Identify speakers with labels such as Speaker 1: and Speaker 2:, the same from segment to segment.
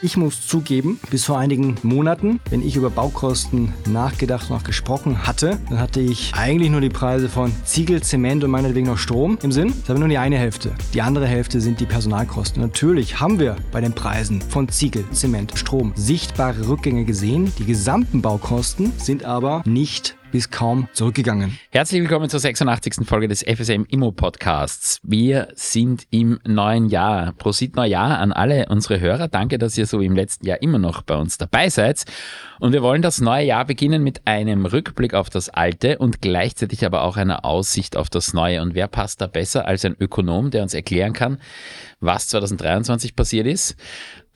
Speaker 1: Ich muss zugeben, bis vor einigen Monaten, wenn ich über Baukosten nachgedacht und auch gesprochen hatte, dann hatte ich eigentlich nur die Preise von Ziegel, Zement und meinetwegen noch Strom im Sinn. Das ist aber nur die eine Hälfte. Die andere Hälfte sind die Personalkosten. Natürlich haben wir bei den Preisen von Ziegel, Zement, Strom sichtbare Rückgänge gesehen. Die gesamten Baukosten sind aber nicht bis kaum zurückgegangen.
Speaker 2: Herzlich willkommen zur 86. Folge des FSM Immo Podcasts. Wir sind im neuen Jahr. Prosit Neujahr an alle unsere Hörer. Danke, dass ihr so im letzten Jahr immer noch bei uns dabei seid. Und wir wollen das neue Jahr beginnen mit einem Rückblick auf das alte und gleichzeitig aber auch einer Aussicht auf das neue. Und wer passt da besser als ein Ökonom, der uns erklären kann, was 2023 passiert ist?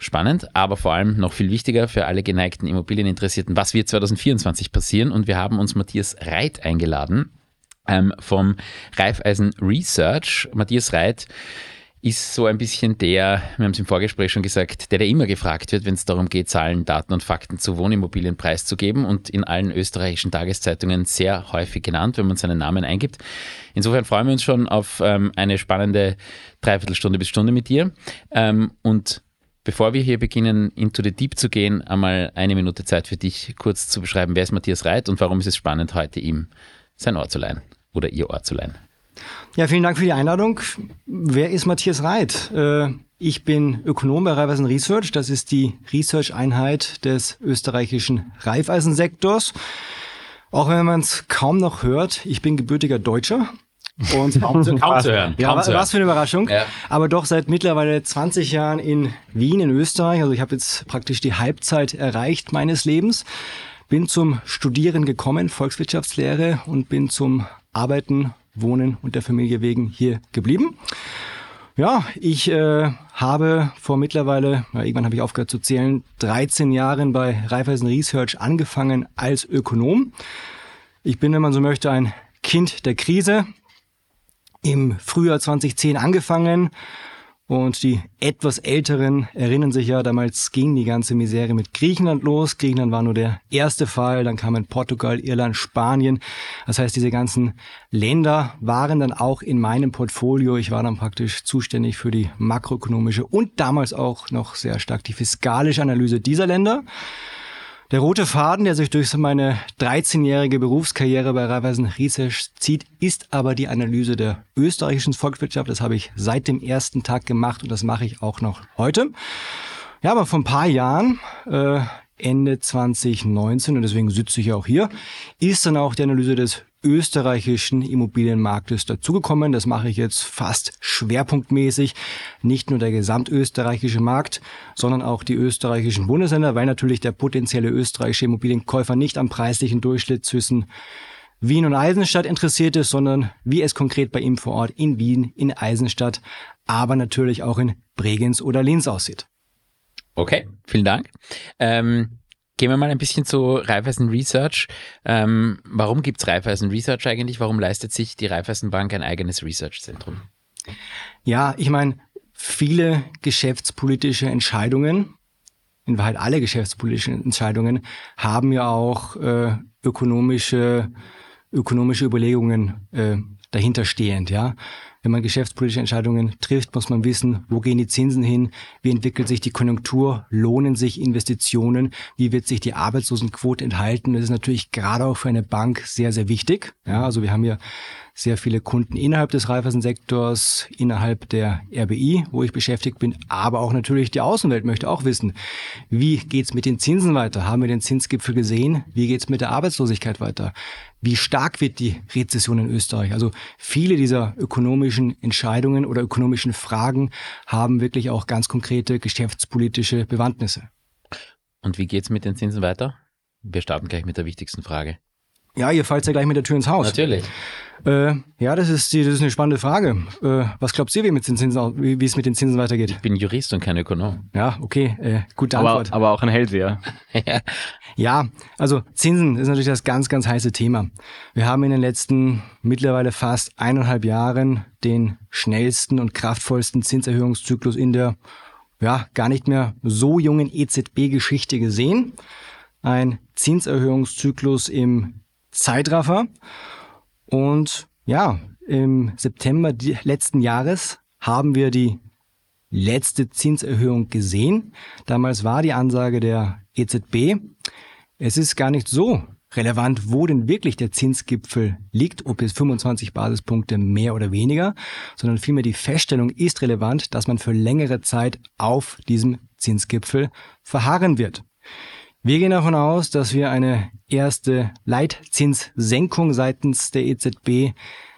Speaker 2: Spannend, aber vor allem noch viel wichtiger für alle geneigten Immobilieninteressierten, was wird 2024 passieren. Und wir haben uns Matthias Reit eingeladen ähm, vom Raiffeisen Research. Matthias Reit ist so ein bisschen der, wir haben es im Vorgespräch schon gesagt, der, der immer gefragt wird, wenn es darum geht, Zahlen, Daten und Fakten zu Wohnimmobilien preiszugeben und in allen österreichischen Tageszeitungen sehr häufig genannt, wenn man seinen Namen eingibt. Insofern freuen wir uns schon auf ähm, eine spannende Dreiviertelstunde bis Stunde mit dir. Ähm, und Bevor wir hier beginnen, into the deep zu gehen, einmal eine Minute Zeit für dich, kurz zu beschreiben, wer ist Matthias Reit und warum ist es spannend, heute ihm sein Ohr zu leihen oder ihr Ohr zu leihen.
Speaker 1: Ja, vielen Dank für die Einladung. Wer ist Matthias Reit? Äh, ich bin Ökonom bei Raiffeisen Research. Das ist die Research-Einheit des österreichischen Raiffeisensektors. Auch wenn man es kaum noch hört, ich bin gebürtiger Deutscher,
Speaker 2: und kaum zu, kaum zu hören.
Speaker 1: Ja,
Speaker 2: kaum
Speaker 1: was für eine Überraschung. Ja. Aber doch seit mittlerweile 20 Jahren in Wien, in Österreich. Also ich habe jetzt praktisch die Halbzeit erreicht meines Lebens. Bin zum Studieren gekommen, Volkswirtschaftslehre, und bin zum Arbeiten, Wohnen und der Familie wegen hier geblieben. Ja, ich äh, habe vor mittlerweile, ja, irgendwann habe ich aufgehört zu zählen, 13 Jahren bei Raiffeisen Research angefangen als Ökonom. Ich bin, wenn man so möchte, ein Kind der Krise im Frühjahr 2010 angefangen. Und die etwas Älteren erinnern sich ja, damals ging die ganze Misere mit Griechenland los. Griechenland war nur der erste Fall, dann kamen Portugal, Irland, Spanien. Das heißt, diese ganzen Länder waren dann auch in meinem Portfolio. Ich war dann praktisch zuständig für die makroökonomische und damals auch noch sehr stark die fiskalische Analyse dieser Länder. Der rote Faden, der sich durch meine 13-jährige Berufskarriere bei Raiffeisen Research zieht, ist aber die Analyse der österreichischen Volkswirtschaft. Das habe ich seit dem ersten Tag gemacht und das mache ich auch noch heute. Ja, aber vor ein paar Jahren, äh, Ende 2019, und deswegen sitze ich auch hier, ist dann auch die Analyse des österreichischen Immobilienmarktes dazugekommen. Das mache ich jetzt fast schwerpunktmäßig. Nicht nur der gesamtösterreichische Markt, sondern auch die österreichischen Bundesländer, weil natürlich der potenzielle österreichische Immobilienkäufer nicht am preislichen Durchschnitt zwischen Wien und Eisenstadt interessiert ist, sondern wie es konkret bei ihm vor Ort in Wien, in Eisenstadt, aber natürlich auch in Bregenz oder Linz aussieht.
Speaker 2: Okay, vielen Dank. Ähm Gehen wir mal ein bisschen zu Raiffeisen Research. Ähm, warum gibt es Raiffeisen Research eigentlich? Warum leistet sich die Raiffeisen Bank ein eigenes Research-Zentrum?
Speaker 1: Ja, ich meine, viele geschäftspolitische Entscheidungen, in Wahrheit alle geschäftspolitischen Entscheidungen, haben ja auch äh, ökonomische, ökonomische Überlegungen äh, dahinterstehend, ja. Wenn man geschäftspolitische Entscheidungen trifft, muss man wissen, wo gehen die Zinsen hin, wie entwickelt sich die Konjunktur, lohnen sich Investitionen, wie wird sich die Arbeitslosenquote enthalten. Das ist natürlich gerade auch für eine Bank sehr, sehr wichtig. Ja, also wir haben hier sehr viele Kunden innerhalb des Raiffeisensektors, innerhalb der RBI, wo ich beschäftigt bin, aber auch natürlich die Außenwelt möchte auch wissen, wie geht's mit den Zinsen weiter? Haben wir den Zinsgipfel gesehen? Wie geht's mit der Arbeitslosigkeit weiter? Wie stark wird die Rezession in Österreich? Also viele dieser ökonomischen Entscheidungen oder ökonomischen Fragen haben wirklich auch ganz konkrete geschäftspolitische Bewandtnisse.
Speaker 2: Und wie geht's mit den Zinsen weiter? Wir starten gleich mit der wichtigsten Frage.
Speaker 1: Ja, ihr fallt ja gleich mit der Tür ins Haus.
Speaker 2: Natürlich.
Speaker 1: Äh, ja, das ist, die, das ist eine spannende Frage. Äh, was glaubt ihr, wie, mit den Zinsen, wie, wie es mit den Zinsen weitergeht?
Speaker 2: Ich bin Jurist und kein Ökonom.
Speaker 1: Ja, okay, äh, gute
Speaker 3: aber,
Speaker 1: Antwort.
Speaker 3: Aber auch ein Hellseher.
Speaker 1: ja. ja, also Zinsen ist natürlich das ganz, ganz heiße Thema. Wir haben in den letzten mittlerweile fast eineinhalb Jahren den schnellsten und kraftvollsten Zinserhöhungszyklus in der ja, gar nicht mehr so jungen EZB-Geschichte gesehen. Ein Zinserhöhungszyklus im Zeitraffer. Und ja, im September letzten Jahres haben wir die letzte Zinserhöhung gesehen. Damals war die Ansage der EZB, es ist gar nicht so relevant, wo denn wirklich der Zinsgipfel liegt, ob es 25 Basispunkte mehr oder weniger, sondern vielmehr die Feststellung ist relevant, dass man für längere Zeit auf diesem Zinsgipfel verharren wird. Wir gehen davon aus, dass wir eine erste Leitzinssenkung seitens der EZB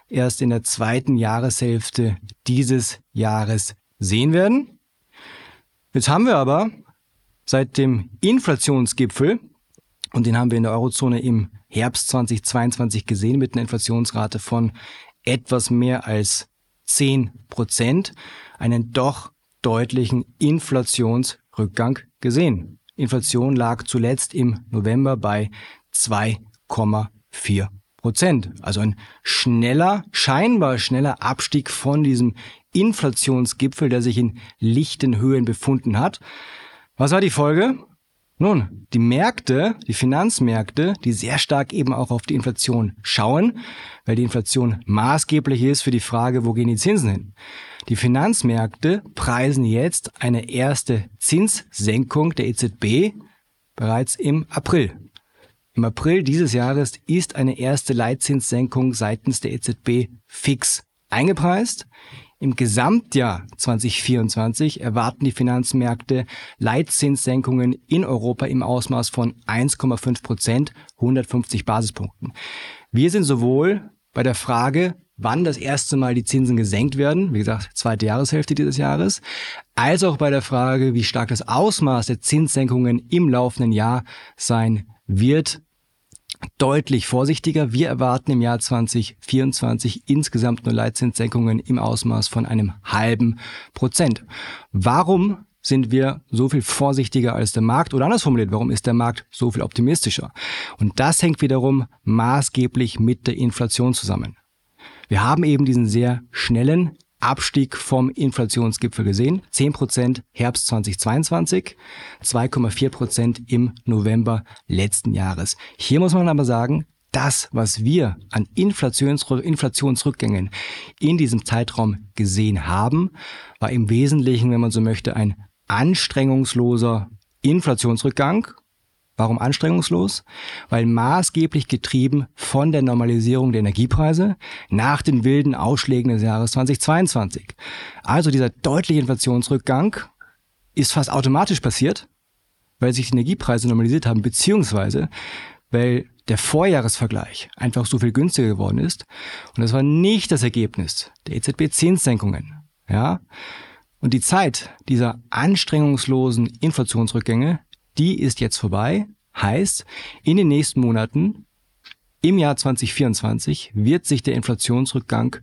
Speaker 1: erst in der zweiten Jahreshälfte dieses Jahres sehen werden. Jetzt haben wir aber seit dem Inflationsgipfel, und den haben wir in der Eurozone im Herbst 2022 gesehen mit einer Inflationsrate von etwas mehr als 10 Prozent, einen doch deutlichen Inflationsrückgang gesehen. Inflation lag zuletzt im November bei 2,4 Prozent. Also ein schneller, scheinbar schneller Abstieg von diesem Inflationsgipfel, der sich in lichten Höhen befunden hat. Was war die Folge? Nun, die Märkte, die Finanzmärkte, die sehr stark eben auch auf die Inflation schauen, weil die Inflation maßgeblich ist für die Frage, wo gehen die Zinsen hin. Die Finanzmärkte preisen jetzt eine erste Zinssenkung der EZB bereits im April. Im April dieses Jahres ist eine erste Leitzinssenkung seitens der EZB fix eingepreist. Im Gesamtjahr 2024 erwarten die Finanzmärkte Leitzinssenkungen in Europa im Ausmaß von 1,5 Prozent, 150 Basispunkten. Wir sind sowohl bei der Frage, wann das erste Mal die Zinsen gesenkt werden, wie gesagt, zweite Jahreshälfte dieses Jahres, als auch bei der Frage, wie stark das Ausmaß der Zinssenkungen im laufenden Jahr sein wird, deutlich vorsichtiger. Wir erwarten im Jahr 2024 insgesamt nur Leitzinssenkungen im Ausmaß von einem halben Prozent. Warum sind wir so viel vorsichtiger als der Markt oder anders formuliert, warum ist der Markt so viel optimistischer? Und das hängt wiederum maßgeblich mit der Inflation zusammen. Wir haben eben diesen sehr schnellen Abstieg vom Inflationsgipfel gesehen. 10% Herbst 2022, 2,4% im November letzten Jahres. Hier muss man aber sagen, das, was wir an Inflations Inflationsrückgängen in diesem Zeitraum gesehen haben, war im Wesentlichen, wenn man so möchte, ein anstrengungsloser Inflationsrückgang Warum anstrengungslos? Weil maßgeblich getrieben von der Normalisierung der Energiepreise nach den wilden Ausschlägen des Jahres 2022. Also dieser deutliche Inflationsrückgang ist fast automatisch passiert, weil sich die Energiepreise normalisiert haben, beziehungsweise weil der Vorjahresvergleich einfach so viel günstiger geworden ist. Und das war nicht das Ergebnis der EZB-Zinssenkungen. Ja? Und die Zeit dieser anstrengungslosen Inflationsrückgänge, die ist jetzt vorbei. Heißt, in den nächsten Monaten, im Jahr 2024, wird sich der Inflationsrückgang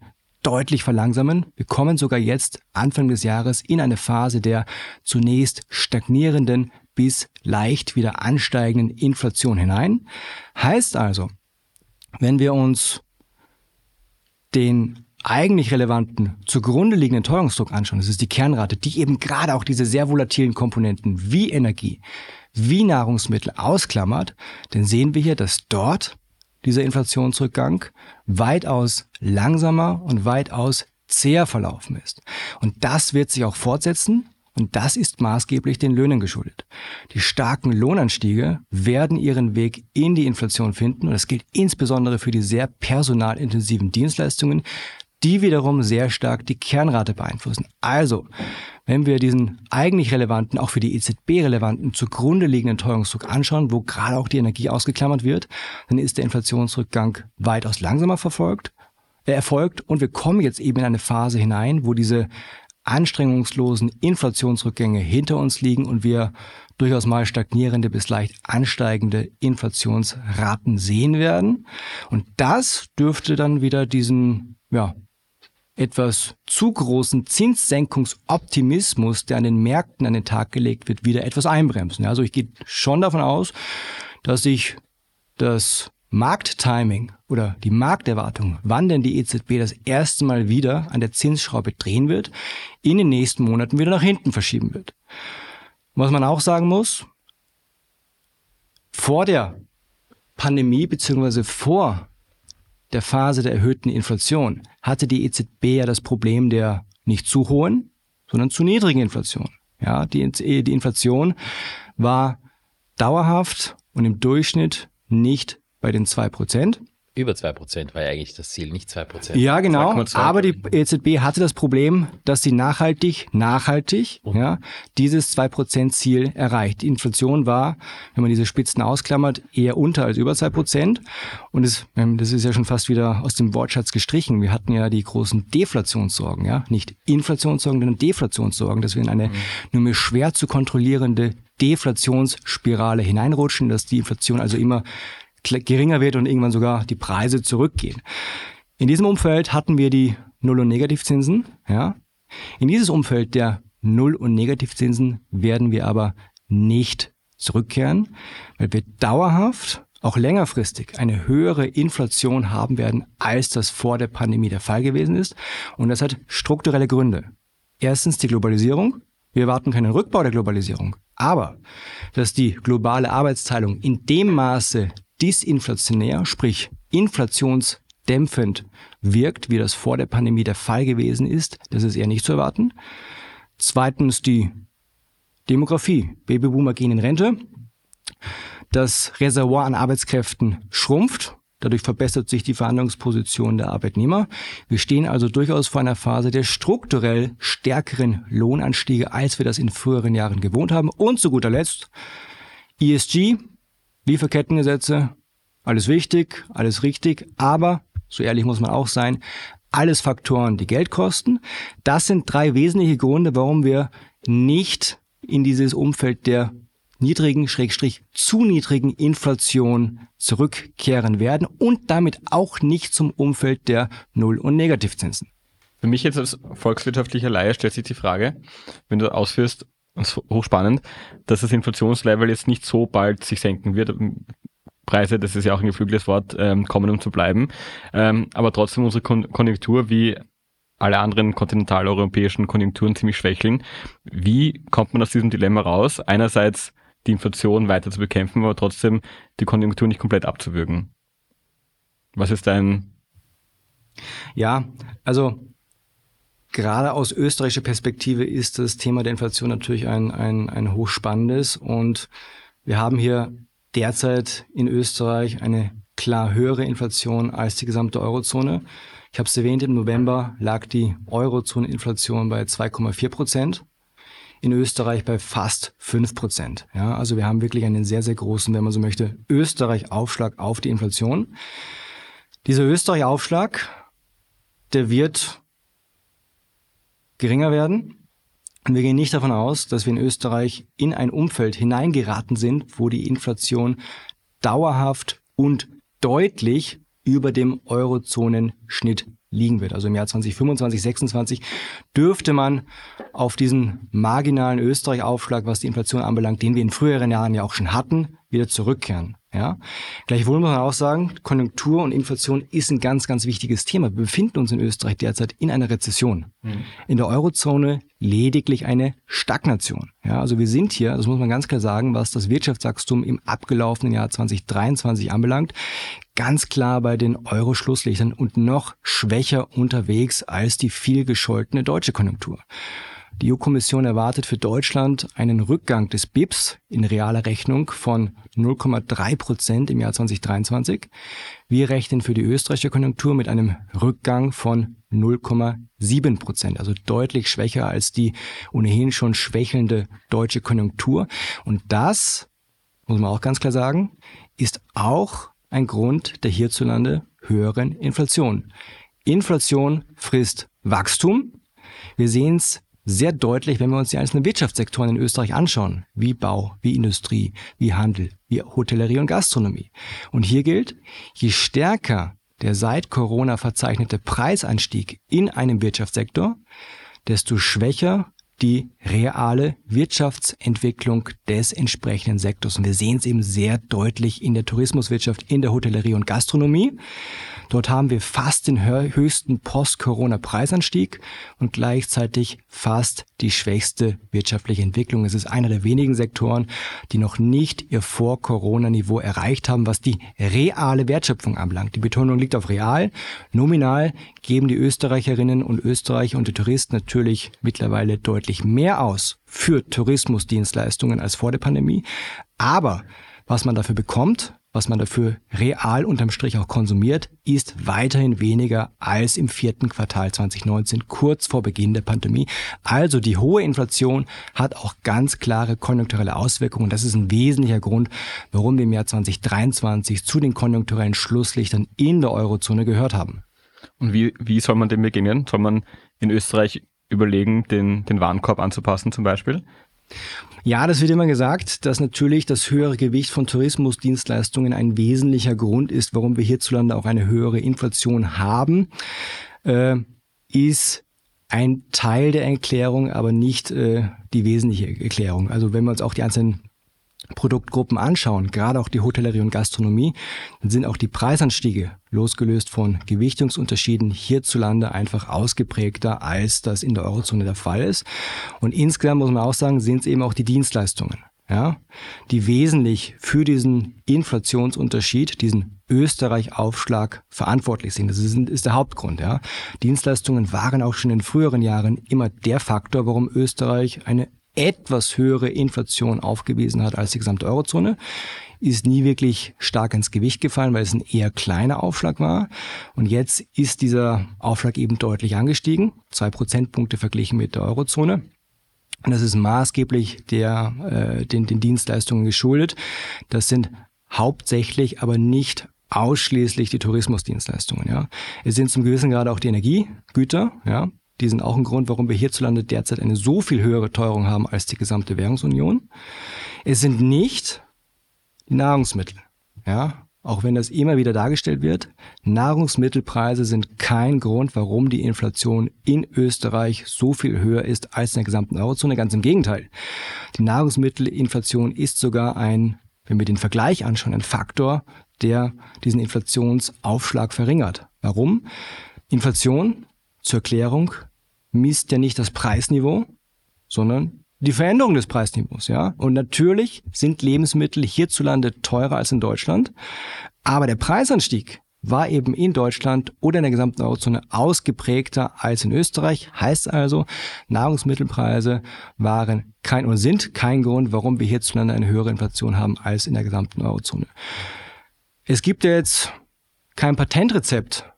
Speaker 1: deutlich verlangsamen. Wir kommen sogar jetzt Anfang des Jahres in eine Phase der zunächst stagnierenden bis leicht wieder ansteigenden Inflation hinein. Heißt also, wenn wir uns den eigentlich relevanten, zugrunde liegenden Teuerungsdruck anschauen, das ist die Kernrate, die eben gerade auch diese sehr volatilen Komponenten wie Energie, wie Nahrungsmittel ausklammert, dann sehen wir hier, dass dort dieser Inflationsrückgang weitaus langsamer und weitaus zäher verlaufen ist. Und das wird sich auch fortsetzen. Und das ist maßgeblich den Löhnen geschuldet. Die starken Lohnanstiege werden ihren Weg in die Inflation finden und das gilt insbesondere für die sehr personalintensiven Dienstleistungen, die wiederum sehr stark die Kernrate beeinflussen. Also, wenn wir diesen eigentlich relevanten, auch für die EZB relevanten, zugrunde liegenden Teuerungsdruck anschauen, wo gerade auch die Energie ausgeklammert wird, dann ist der Inflationsrückgang weitaus langsamer verfolgt, äh, erfolgt und wir kommen jetzt eben in eine Phase hinein, wo diese anstrengungslosen Inflationsrückgänge hinter uns liegen und wir durchaus mal stagnierende bis leicht ansteigende Inflationsraten sehen werden. Und das dürfte dann wieder diesen ja, etwas zu großen Zinssenkungsoptimismus, der an den Märkten an den Tag gelegt wird, wieder etwas einbremsen. Also ich gehe schon davon aus, dass sich das Markttiming oder die Markterwartung, wann denn die EZB das erste Mal wieder an der Zinsschraube drehen wird, in den nächsten Monaten wieder nach hinten verschieben wird. Was man auch sagen muss, vor der Pandemie beziehungsweise vor der Phase der erhöhten Inflation hatte die EZB ja das Problem der nicht zu hohen, sondern zu niedrigen Inflation. Ja, die, die Inflation war dauerhaft und im Durchschnitt nicht bei den zwei Prozent,
Speaker 2: über 2% war ja eigentlich das Ziel, nicht 2%.
Speaker 1: Ja, genau. Aber die EZB hatte das Problem, dass sie nachhaltig, nachhaltig, mhm. ja, dieses 2%-Ziel erreicht. Die Inflation war, wenn man diese Spitzen ausklammert, eher unter als über 2%. Und das, ähm, das ist ja schon fast wieder aus dem Wortschatz gestrichen. Wir hatten ja die großen Deflationssorgen, ja. Nicht Inflationssorgen, sondern Deflationssorgen, dass wir in eine mhm. nur mehr schwer zu kontrollierende Deflationsspirale hineinrutschen, dass die Inflation also immer geringer wird und irgendwann sogar die Preise zurückgehen. In diesem Umfeld hatten wir die Null- und Negativzinsen. Ja. In dieses Umfeld der Null- und Negativzinsen werden wir aber nicht zurückkehren, weil wir dauerhaft, auch längerfristig, eine höhere Inflation haben werden, als das vor der Pandemie der Fall gewesen ist. Und das hat strukturelle Gründe. Erstens die Globalisierung. Wir erwarten keinen Rückbau der Globalisierung. Aber dass die globale Arbeitsteilung in dem Maße disinflationär, sprich inflationsdämpfend wirkt, wie das vor der Pandemie der Fall gewesen ist, das ist eher nicht zu erwarten. Zweitens die Demografie. Babyboomer gehen in Rente. Das Reservoir an Arbeitskräften schrumpft. Dadurch verbessert sich die Verhandlungsposition der Arbeitnehmer. Wir stehen also durchaus vor einer Phase der strukturell stärkeren Lohnanstiege, als wir das in früheren Jahren gewohnt haben. Und zu guter Letzt ESG, Lieferkettengesetze, alles wichtig, alles richtig, aber, so ehrlich muss man auch sein, alles Faktoren, die Geld kosten. Das sind drei wesentliche Gründe, warum wir nicht in dieses Umfeld der niedrigen, schrägstrich zu niedrigen Inflation zurückkehren werden und damit auch nicht zum Umfeld der Null- und Negativzinsen.
Speaker 3: Für mich jetzt als volkswirtschaftlicher Laie stellt sich die Frage, wenn du ausführst, hochspannend, dass das Inflationslevel jetzt nicht so bald sich senken wird. Preise, das ist ja auch ein geflügeltes Wort, ähm, kommen, um zu bleiben. Ähm, aber trotzdem unsere Kon Konjunktur wie alle anderen kontinentaleuropäischen Konjunkturen ziemlich schwächeln. Wie kommt man aus diesem Dilemma raus? Einerseits die Inflation weiter zu bekämpfen, aber trotzdem die Konjunktur nicht komplett abzuwürgen. Was ist dein?
Speaker 1: Ja, also Gerade aus österreichischer Perspektive ist das Thema der Inflation natürlich ein, ein, ein hochspannendes und wir haben hier derzeit in Österreich eine klar höhere Inflation als die gesamte Eurozone. Ich habe es erwähnt, im November lag die Eurozone-Inflation bei 2,4 Prozent. In Österreich bei fast 5 Prozent. Ja, also wir haben wirklich einen sehr, sehr großen, wenn man so möchte, Österreich-Aufschlag auf die Inflation. Dieser Österreich-Aufschlag, der wird geringer werden. Und wir gehen nicht davon aus, dass wir in Österreich in ein Umfeld hineingeraten sind, wo die Inflation dauerhaft und deutlich über dem Eurozonenschnitt liegen wird. Also im Jahr 2025, 2026 dürfte man auf diesen marginalen Österreich-Aufschlag, was die Inflation anbelangt, den wir in früheren Jahren ja auch schon hatten, wieder zurückkehren. Ja? Gleichwohl muss man auch sagen, Konjunktur und Inflation ist ein ganz, ganz wichtiges Thema. Wir befinden uns in Österreich derzeit in einer Rezession. Mhm. In der Eurozone lediglich eine Stagnation. Ja, also wir sind hier, das muss man ganz klar sagen, was das Wirtschaftswachstum im abgelaufenen Jahr 2023 anbelangt, ganz klar bei den Euro-Schlusslichtern und noch schwächer unterwegs als die viel gescholtene deutsche Konjunktur. Die EU-Kommission erwartet für Deutschland einen Rückgang des BIPs in realer Rechnung von 0,3 Prozent im Jahr 2023. Wir rechnen für die österreichische Konjunktur mit einem Rückgang von 0,7 Prozent, also deutlich schwächer als die ohnehin schon schwächelnde deutsche Konjunktur. Und das, muss man auch ganz klar sagen, ist auch ein Grund der hierzulande höheren Inflation. Inflation frisst Wachstum. Wir sehen es sehr deutlich, wenn wir uns die einzelnen Wirtschaftssektoren in Österreich anschauen, wie Bau, wie Industrie, wie Handel, wie Hotellerie und Gastronomie. Und hier gilt, je stärker der seit Corona verzeichnete Preisanstieg in einem Wirtschaftssektor, desto schwächer die reale Wirtschaftsentwicklung des entsprechenden Sektors. Und wir sehen es eben sehr deutlich in der Tourismuswirtschaft, in der Hotellerie und Gastronomie. Dort haben wir fast den höchsten Post-Corona-Preisanstieg und gleichzeitig fast die schwächste wirtschaftliche Entwicklung. Es ist einer der wenigen Sektoren, die noch nicht ihr Vor-Corona-Niveau erreicht haben, was die reale Wertschöpfung anbelangt. Die Betonung liegt auf real. Nominal geben die Österreicherinnen und Österreicher und die Touristen natürlich mittlerweile deutlich mehr aus für Tourismusdienstleistungen als vor der Pandemie. Aber was man dafür bekommt, was man dafür real unterm Strich auch konsumiert, ist weiterhin weniger als im vierten Quartal 2019, kurz vor Beginn der Pandemie. Also die hohe Inflation hat auch ganz klare konjunkturelle Auswirkungen. Das ist ein wesentlicher Grund, warum wir im Jahr 2023 zu den konjunkturellen Schlusslichtern in der Eurozone gehört haben.
Speaker 3: Und wie, wie soll man dem begegnen? Soll man in Österreich überlegen, den, den Warenkorb anzupassen zum Beispiel?
Speaker 1: Ja, das wird immer gesagt, dass natürlich das höhere Gewicht von Tourismusdienstleistungen ein wesentlicher Grund ist, warum wir hierzulande auch eine höhere Inflation haben. Äh, ist ein Teil der Erklärung, aber nicht äh, die wesentliche Erklärung. Also wenn wir uns auch die einzelnen Produktgruppen anschauen, gerade auch die Hotellerie und Gastronomie, dann sind auch die Preisanstiege, losgelöst von Gewichtungsunterschieden, hierzulande einfach ausgeprägter, als das in der Eurozone der Fall ist. Und insgesamt muss man auch sagen, sind es eben auch die Dienstleistungen, ja, die wesentlich für diesen Inflationsunterschied, diesen Österreich-Aufschlag verantwortlich sind. Das ist, ist der Hauptgrund. Ja. Dienstleistungen waren auch schon in früheren Jahren immer der Faktor, warum Österreich eine etwas höhere Inflation aufgewiesen hat als die gesamte Eurozone, ist nie wirklich stark ins Gewicht gefallen, weil es ein eher kleiner Aufschlag war. Und jetzt ist dieser Aufschlag eben deutlich angestiegen, zwei Prozentpunkte verglichen mit der Eurozone. Und das ist maßgeblich der, äh, den, den Dienstleistungen geschuldet. Das sind hauptsächlich, aber nicht ausschließlich die Tourismusdienstleistungen. Ja. Es sind zum gewissen Grade auch die Energiegüter, ja, die sind auch ein Grund, warum wir hierzulande derzeit eine so viel höhere Teuerung haben als die gesamte Währungsunion. Es sind nicht die Nahrungsmittel. Ja, auch wenn das immer wieder dargestellt wird, Nahrungsmittelpreise sind kein Grund, warum die Inflation in Österreich so viel höher ist als in der gesamten Eurozone. Ganz im Gegenteil. Die Nahrungsmittelinflation ist sogar ein, wenn wir den Vergleich anschauen, ein Faktor, der diesen Inflationsaufschlag verringert. Warum? Inflation, zur Erklärung, misst ja nicht das Preisniveau, sondern die Veränderung des Preisniveaus, ja. Und natürlich sind Lebensmittel hierzulande teurer als in Deutschland, aber der Preisanstieg war eben in Deutschland oder in der gesamten Eurozone ausgeprägter als in Österreich. Heißt also, Nahrungsmittelpreise waren kein und sind kein Grund, warum wir hierzulande eine höhere Inflation haben als in der gesamten Eurozone. Es gibt ja jetzt kein Patentrezept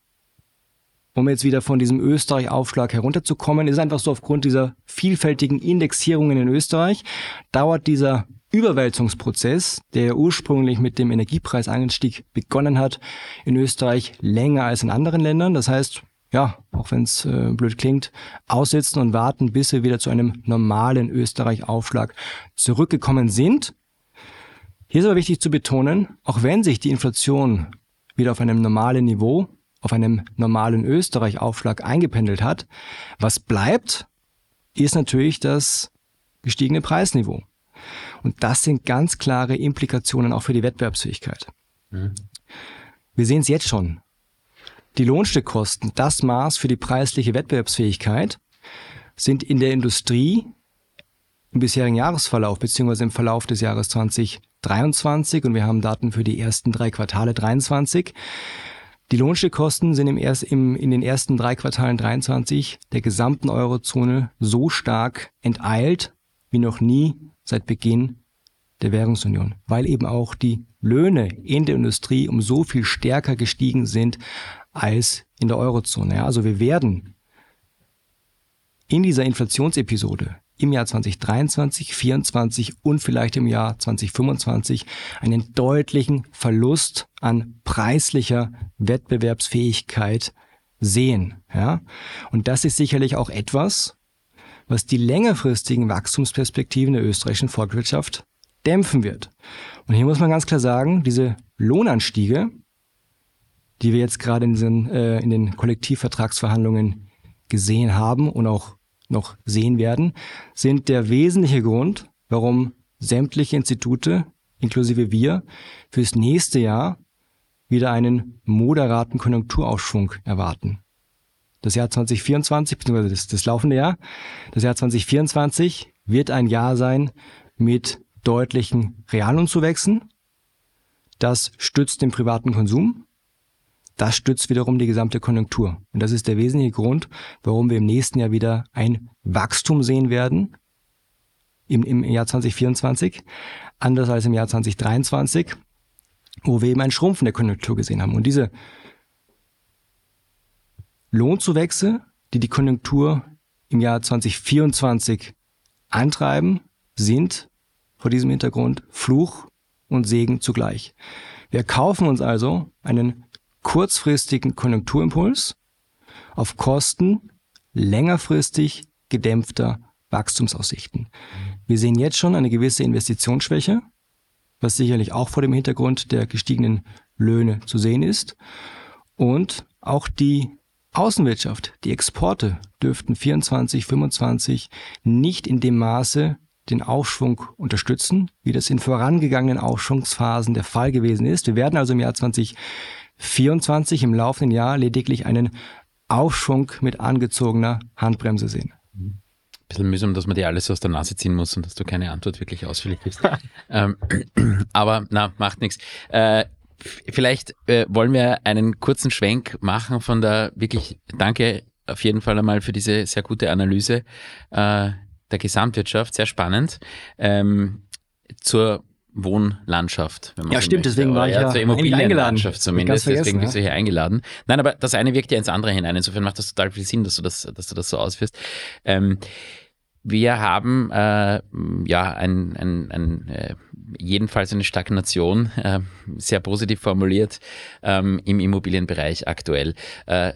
Speaker 1: um jetzt wieder von diesem Österreich-Aufschlag herunterzukommen, ist einfach so aufgrund dieser vielfältigen Indexierungen in Österreich, dauert dieser Überwälzungsprozess, der ursprünglich mit dem Energiepreisanstieg begonnen hat, in Österreich länger als in anderen Ländern. Das heißt, ja, auch wenn es äh, blöd klingt, aussitzen und warten, bis wir wieder zu einem normalen Österreich-Aufschlag zurückgekommen sind. Hier ist aber wichtig zu betonen, auch wenn sich die Inflation wieder auf einem normalen Niveau auf einem normalen Österreich-Aufschlag eingependelt hat. Was bleibt, ist natürlich das gestiegene Preisniveau. Und das sind ganz klare Implikationen auch für die Wettbewerbsfähigkeit. Mhm. Wir sehen es jetzt schon. Die Lohnstückkosten, das Maß für die preisliche Wettbewerbsfähigkeit, sind in der Industrie im bisherigen Jahresverlauf beziehungsweise im Verlauf des Jahres 2023 und wir haben Daten für die ersten drei Quartale 23 die Lohnstückkosten sind im erst, im, in den ersten drei Quartalen 23 der gesamten Eurozone so stark enteilt wie noch nie seit Beginn der Währungsunion, weil eben auch die Löhne in der Industrie um so viel stärker gestiegen sind als in der Eurozone. Ja, also wir werden in dieser Inflationsepisode im Jahr 2023, 2024 und vielleicht im Jahr 2025 einen deutlichen Verlust an preislicher Wettbewerbsfähigkeit sehen. Ja? Und das ist sicherlich auch etwas, was die längerfristigen Wachstumsperspektiven der österreichischen Volkswirtschaft dämpfen wird. Und hier muss man ganz klar sagen, diese Lohnanstiege, die wir jetzt gerade in, diesen, äh, in den Kollektivvertragsverhandlungen gesehen haben und auch noch sehen werden, sind der wesentliche Grund, warum sämtliche Institute, inklusive wir, fürs nächste Jahr wieder einen moderaten Konjunkturaufschwung erwarten. das Jahr 2024, beziehungsweise das, das laufende Jahr, das Jahr 2024 wird ein Jahr sein mit deutlichen Reallohnzuwächsen. Das stützt den privaten Konsum. Das stützt wiederum die gesamte Konjunktur. Und das ist der wesentliche Grund, warum wir im nächsten Jahr wieder ein Wachstum sehen werden im, im Jahr 2024, anders als im Jahr 2023, wo wir eben ein Schrumpfen der Konjunktur gesehen haben. Und diese Lohnzuwächse, die die Konjunktur im Jahr 2024 antreiben, sind vor diesem Hintergrund Fluch und Segen zugleich. Wir kaufen uns also einen kurzfristigen Konjunkturimpuls auf Kosten längerfristig gedämpfter Wachstumsaussichten. Wir sehen jetzt schon eine gewisse Investitionsschwäche, was sicherlich auch vor dem Hintergrund der gestiegenen Löhne zu sehen ist. Und auch die Außenwirtschaft, die Exporte dürften 24, 25 nicht in dem Maße den Aufschwung unterstützen, wie das in vorangegangenen Aufschwungsphasen der Fall gewesen ist. Wir werden also im Jahr 2024 im laufenden Jahr lediglich einen Aufschwung mit angezogener Handbremse sehen.
Speaker 2: Ein bisschen mühsam, dass man dir alles aus der Nase ziehen muss und dass du keine Antwort wirklich ausführlich gibst. ähm, aber na, macht nichts. Äh, vielleicht äh, wollen wir einen kurzen Schwenk machen von der wirklich, danke auf jeden Fall einmal für diese sehr gute Analyse äh, der Gesamtwirtschaft, sehr spannend, ähm, zur Wohnlandschaft.
Speaker 1: ja, so stimmt, möchte. deswegen war ich ja
Speaker 2: zur Immobilienlandschaft zumindest, deswegen bist du hier eingeladen. Nein, aber das eine wirkt ja ins andere hinein, insofern macht das total viel Sinn, dass du das, dass du das so ausführst. Ähm, wir haben äh, ja ein, ein, ein äh, jedenfalls eine Stagnation, äh, sehr positiv formuliert, ähm, im Immobilienbereich aktuell. Äh,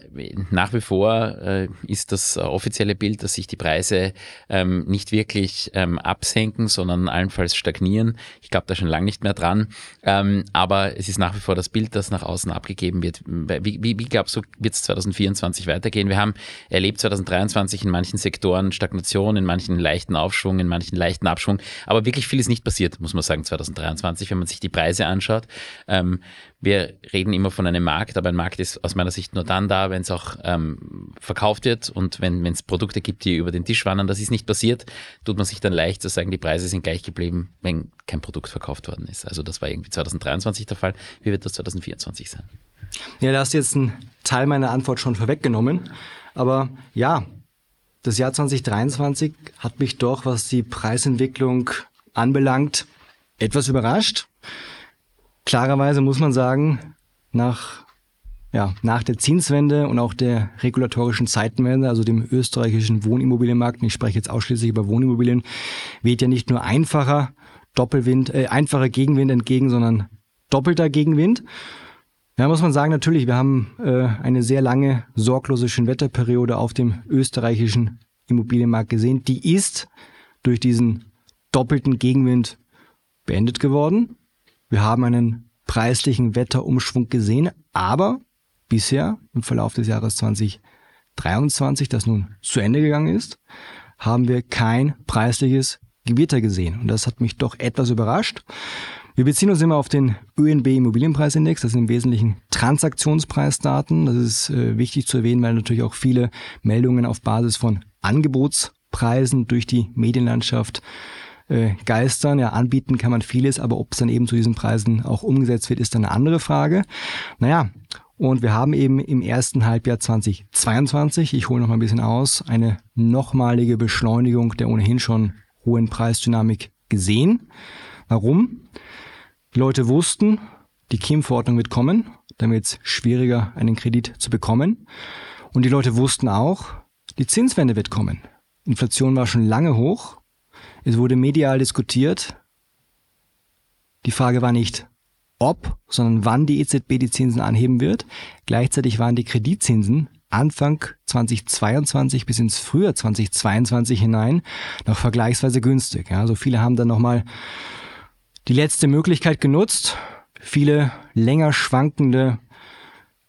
Speaker 2: nach wie vor äh, ist das offizielle Bild, dass sich die Preise ähm, nicht wirklich ähm, absenken, sondern allenfalls stagnieren. Ich glaube da schon lange nicht mehr dran. Ähm, aber es ist nach wie vor das Bild, das nach außen abgegeben wird. Wie, wie, wie glaubst du, wird es 2024 weitergehen? Wir haben erlebt 2023 in manchen Sektoren Stagnation, in manchen leichten Aufschwung, in manchen leichten Abschwung. Aber wirklich viel ist nicht passiert, muss man sagen, 2023, wenn man sich die Preise anschaut. Ähm, wir reden immer von einem Markt, aber ein Markt ist aus meiner Sicht nur dann da, wenn es auch ähm, verkauft wird und wenn es Produkte gibt, die über den Tisch wandern. Das ist nicht passiert, tut man sich dann leicht zu sagen, die Preise sind gleich geblieben, wenn kein Produkt verkauft worden ist. Also das war irgendwie 2023 der Fall. Wie wird das 2024 sein?
Speaker 1: Ja, da hast du jetzt einen Teil meiner Antwort schon vorweggenommen. Aber ja, das Jahr 2023 hat mich doch, was die Preisentwicklung anbelangt, etwas überrascht. Klarerweise muss man sagen, nach, ja, nach der Zinswende und auch der regulatorischen Zeitenwende, also dem österreichischen Wohnimmobilienmarkt, ich spreche jetzt ausschließlich über Wohnimmobilien, weht ja nicht nur einfacher Doppelwind, äh, einfacher Gegenwind entgegen, sondern doppelter Gegenwind. Ja, muss man sagen, natürlich, wir haben äh, eine sehr lange sorglose Schönwetterperiode auf dem österreichischen Immobilienmarkt gesehen. Die ist durch diesen doppelten Gegenwind beendet geworden. Wir haben einen preislichen Wetterumschwung gesehen, aber bisher im Verlauf des Jahres 2023, das nun zu Ende gegangen ist, haben wir kein preisliches Gewitter gesehen. Und das hat mich doch etwas überrascht. Wir beziehen uns immer auf den ÖNB Immobilienpreisindex. Das sind im Wesentlichen Transaktionspreisdaten. Das ist äh, wichtig zu erwähnen, weil natürlich auch viele Meldungen auf Basis von Angebotspreisen durch die Medienlandschaft äh, geistern. Ja, anbieten kann man vieles, aber ob es dann eben zu diesen Preisen auch umgesetzt wird, ist dann eine andere Frage. Naja, und wir haben eben im ersten Halbjahr 2022, ich hole noch mal ein bisschen aus, eine nochmalige Beschleunigung der ohnehin schon hohen Preisdynamik gesehen. Warum? Die Leute wussten, die KIM-Verordnung wird kommen, damit es schwieriger, einen Kredit zu bekommen. Und die Leute wussten auch, die Zinswende wird kommen. Inflation war schon lange hoch es wurde medial diskutiert. Die Frage war nicht, ob, sondern wann die EZB die Zinsen anheben wird. Gleichzeitig waren die Kreditzinsen Anfang 2022 bis ins Frühjahr 2022 hinein noch vergleichsweise günstig. Ja, also viele haben dann nochmal die letzte Möglichkeit genutzt. Viele länger schwankende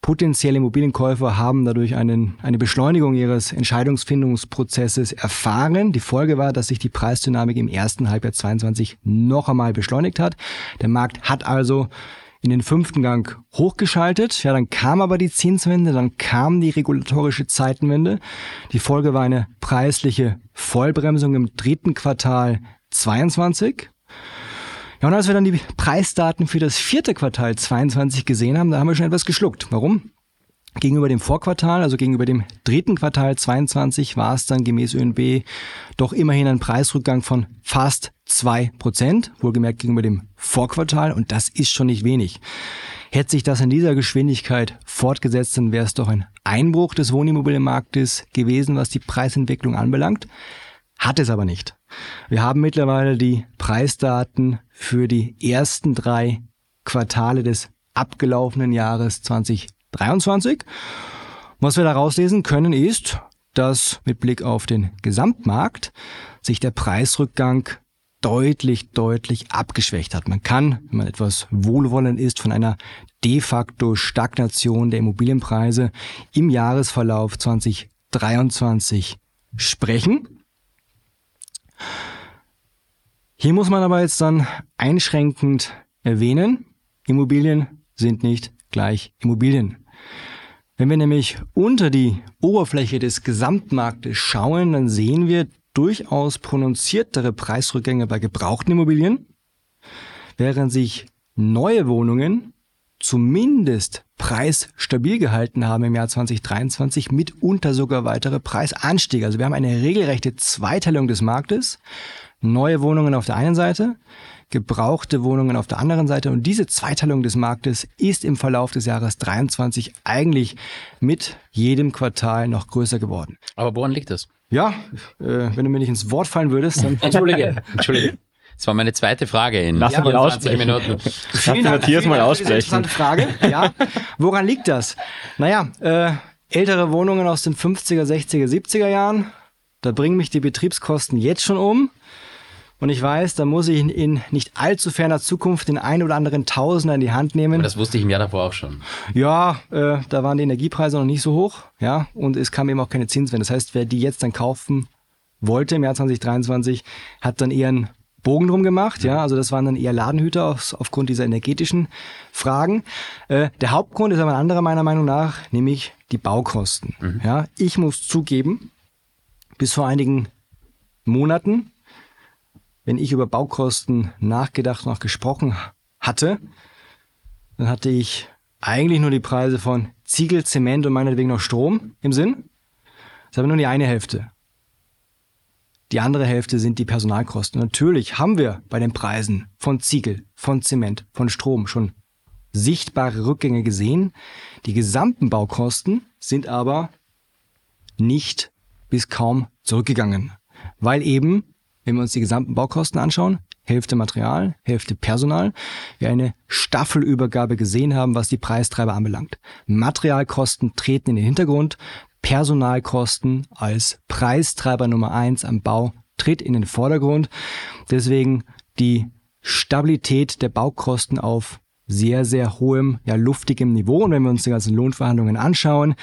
Speaker 1: Potenzielle Immobilienkäufer haben dadurch einen, eine Beschleunigung ihres Entscheidungsfindungsprozesses erfahren. Die Folge war, dass sich die Preisdynamik im ersten Halbjahr 22 noch einmal beschleunigt hat. Der Markt hat also in den fünften Gang hochgeschaltet. Ja, dann kam aber die Zinswende, dann kam die regulatorische Zeitenwende. Die Folge war eine preisliche Vollbremsung im dritten Quartal 22. Ja, und als wir dann die Preisdaten für das vierte Quartal 22 gesehen haben, da haben wir schon etwas geschluckt. Warum? Gegenüber dem Vorquartal, also gegenüber dem dritten Quartal 22, war es dann gemäß ÖNB doch immerhin ein Preisrückgang von fast zwei Prozent, wohlgemerkt gegenüber dem Vorquartal, und das ist schon nicht wenig. Hätte sich das in dieser Geschwindigkeit fortgesetzt, dann wäre es doch ein Einbruch des Wohnimmobilienmarktes gewesen, was die Preisentwicklung anbelangt. Hat es aber nicht. Wir haben mittlerweile die Preisdaten für die ersten drei Quartale des abgelaufenen Jahres 2023. Was wir daraus lesen können ist, dass mit Blick auf den Gesamtmarkt sich der Preisrückgang deutlich, deutlich abgeschwächt hat. Man kann, wenn man etwas wohlwollend ist, von einer de facto Stagnation der Immobilienpreise im Jahresverlauf 2023 sprechen. Hier muss man aber jetzt dann einschränkend erwähnen, Immobilien sind nicht gleich Immobilien. Wenn wir nämlich unter die Oberfläche des Gesamtmarktes schauen, dann sehen wir durchaus prononziertere Preisrückgänge bei gebrauchten Immobilien, während sich neue Wohnungen zumindest preisstabil gehalten haben im Jahr 2023, mitunter sogar weitere Preisanstiege. Also wir haben eine regelrechte Zweiteilung des Marktes. Neue Wohnungen auf der einen Seite, gebrauchte Wohnungen auf der anderen Seite. Und diese Zweiteilung des Marktes ist im Verlauf des Jahres 23 eigentlich mit jedem Quartal noch größer geworden.
Speaker 2: Aber woran liegt das?
Speaker 1: Ja, äh, wenn du mir nicht ins Wort fallen würdest, dann.
Speaker 2: Entschuldige, Entschuldige. Das war meine zweite Frage in
Speaker 3: Lass ja, mal aussprechen. Minuten. Lass den Matthias mal aussprechen.
Speaker 1: Interessante Frage. Ja. Woran liegt das? Naja, äh, ältere Wohnungen aus den 50er, 60er, 70er Jahren, da bringen mich die Betriebskosten jetzt schon um. Und ich weiß, da muss ich in nicht allzu ferner Zukunft den ein oder anderen Tausender in die Hand nehmen. Aber
Speaker 2: das wusste ich im Jahr davor auch schon.
Speaker 1: Ja, äh, da waren die Energiepreise noch nicht so hoch, ja, und es kam eben auch keine Zinswende. Das heißt, wer die jetzt dann kaufen wollte im Jahr 2023, hat dann eher einen Bogen drum gemacht, ja, also das waren dann eher Ladenhüter aus, aufgrund dieser energetischen Fragen. Äh, der Hauptgrund ist aber ein anderer meiner Meinung nach, nämlich die Baukosten. Mhm. Ja, ich muss zugeben, bis vor einigen Monaten wenn ich über Baukosten nachgedacht und auch gesprochen hatte, dann hatte ich eigentlich nur die Preise von Ziegel, Zement und meinetwegen noch Strom im Sinn. Das ist aber nur die eine Hälfte. Die andere Hälfte sind die Personalkosten. Natürlich haben wir bei den Preisen von Ziegel, von Zement, von Strom schon sichtbare Rückgänge gesehen. Die gesamten Baukosten sind aber nicht bis kaum zurückgegangen, weil eben wenn wir uns die gesamten Baukosten anschauen, Hälfte Material, Hälfte Personal, wir eine Staffelübergabe gesehen haben, was die Preistreiber anbelangt. Materialkosten treten in den Hintergrund, Personalkosten als Preistreiber Nummer eins am Bau tritt in den Vordergrund. Deswegen die Stabilität der Baukosten auf sehr, sehr hohem, ja luftigem Niveau. Und wenn wir uns die ganzen Lohnverhandlungen anschauen,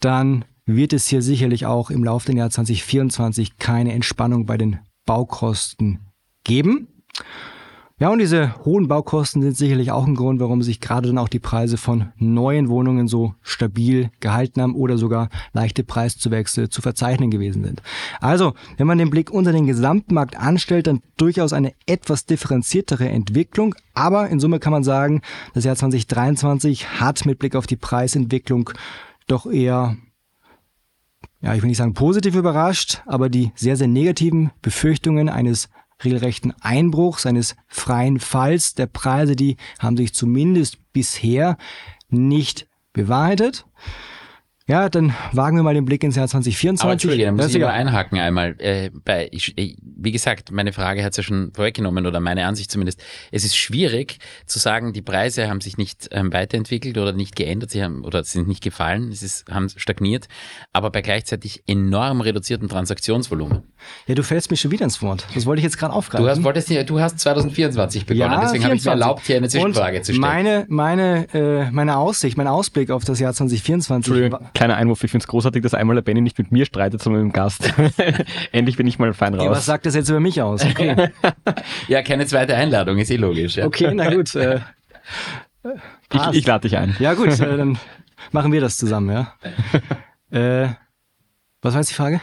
Speaker 1: dann wird es hier sicherlich auch im Laufe des Jahres 2024 keine Entspannung bei den Baukosten geben. Ja, und diese hohen Baukosten sind sicherlich auch ein Grund, warum sich gerade dann auch die Preise von neuen Wohnungen so stabil gehalten haben oder sogar leichte Preiszuwächse zu verzeichnen gewesen sind. Also, wenn man den Blick unter den Gesamtmarkt anstellt, dann durchaus eine etwas differenziertere Entwicklung. Aber in Summe kann man sagen, das Jahr 2023 hat mit Blick auf die Preisentwicklung doch eher ja, ich will nicht sagen positiv überrascht, aber die sehr, sehr negativen Befürchtungen eines regelrechten Einbruchs, eines freien Falls der Preise, die haben sich zumindest bisher nicht bewahrheitet. Ja, dann wagen wir mal den Blick ins Jahr 2024. Aber
Speaker 2: Entschuldige, da muss ich mal einhaken einmal. Äh, bei, ich, wie gesagt, meine Frage hat es ja schon vorweggenommen oder meine Ansicht zumindest. Es ist schwierig zu sagen, die Preise haben sich nicht ähm, weiterentwickelt oder nicht geändert, sie haben oder sind nicht gefallen, es ist, haben stagniert, aber bei gleichzeitig enorm reduzierten Transaktionsvolumen.
Speaker 1: Ja, du fällst mir schon wieder ins Wort. Das wollte ich jetzt gerade aufgreifen.
Speaker 2: Du hast, wolltest, du hast 2024 begonnen, ja, deswegen habe ich mir erlaubt, hier eine Zwischenfrage
Speaker 1: Und
Speaker 2: zu stellen.
Speaker 1: Meine, meine, äh, meine Aussicht, mein Ausblick auf das Jahr 2024
Speaker 3: kleiner Einwurf, ich finde es großartig, dass einmal der Benny nicht mit mir streitet, sondern mit dem Gast. Endlich bin ich mal fein raus.
Speaker 1: Ja, was sagt das jetzt über mich aus?
Speaker 2: Okay. ja, keine zweite Einladung, ist eh logisch. Ja.
Speaker 1: Okay, na gut. Äh,
Speaker 3: Ich, ich lade dich ein.
Speaker 1: Ja gut, äh, dann machen wir das zusammen, ja. äh, was war jetzt die Frage?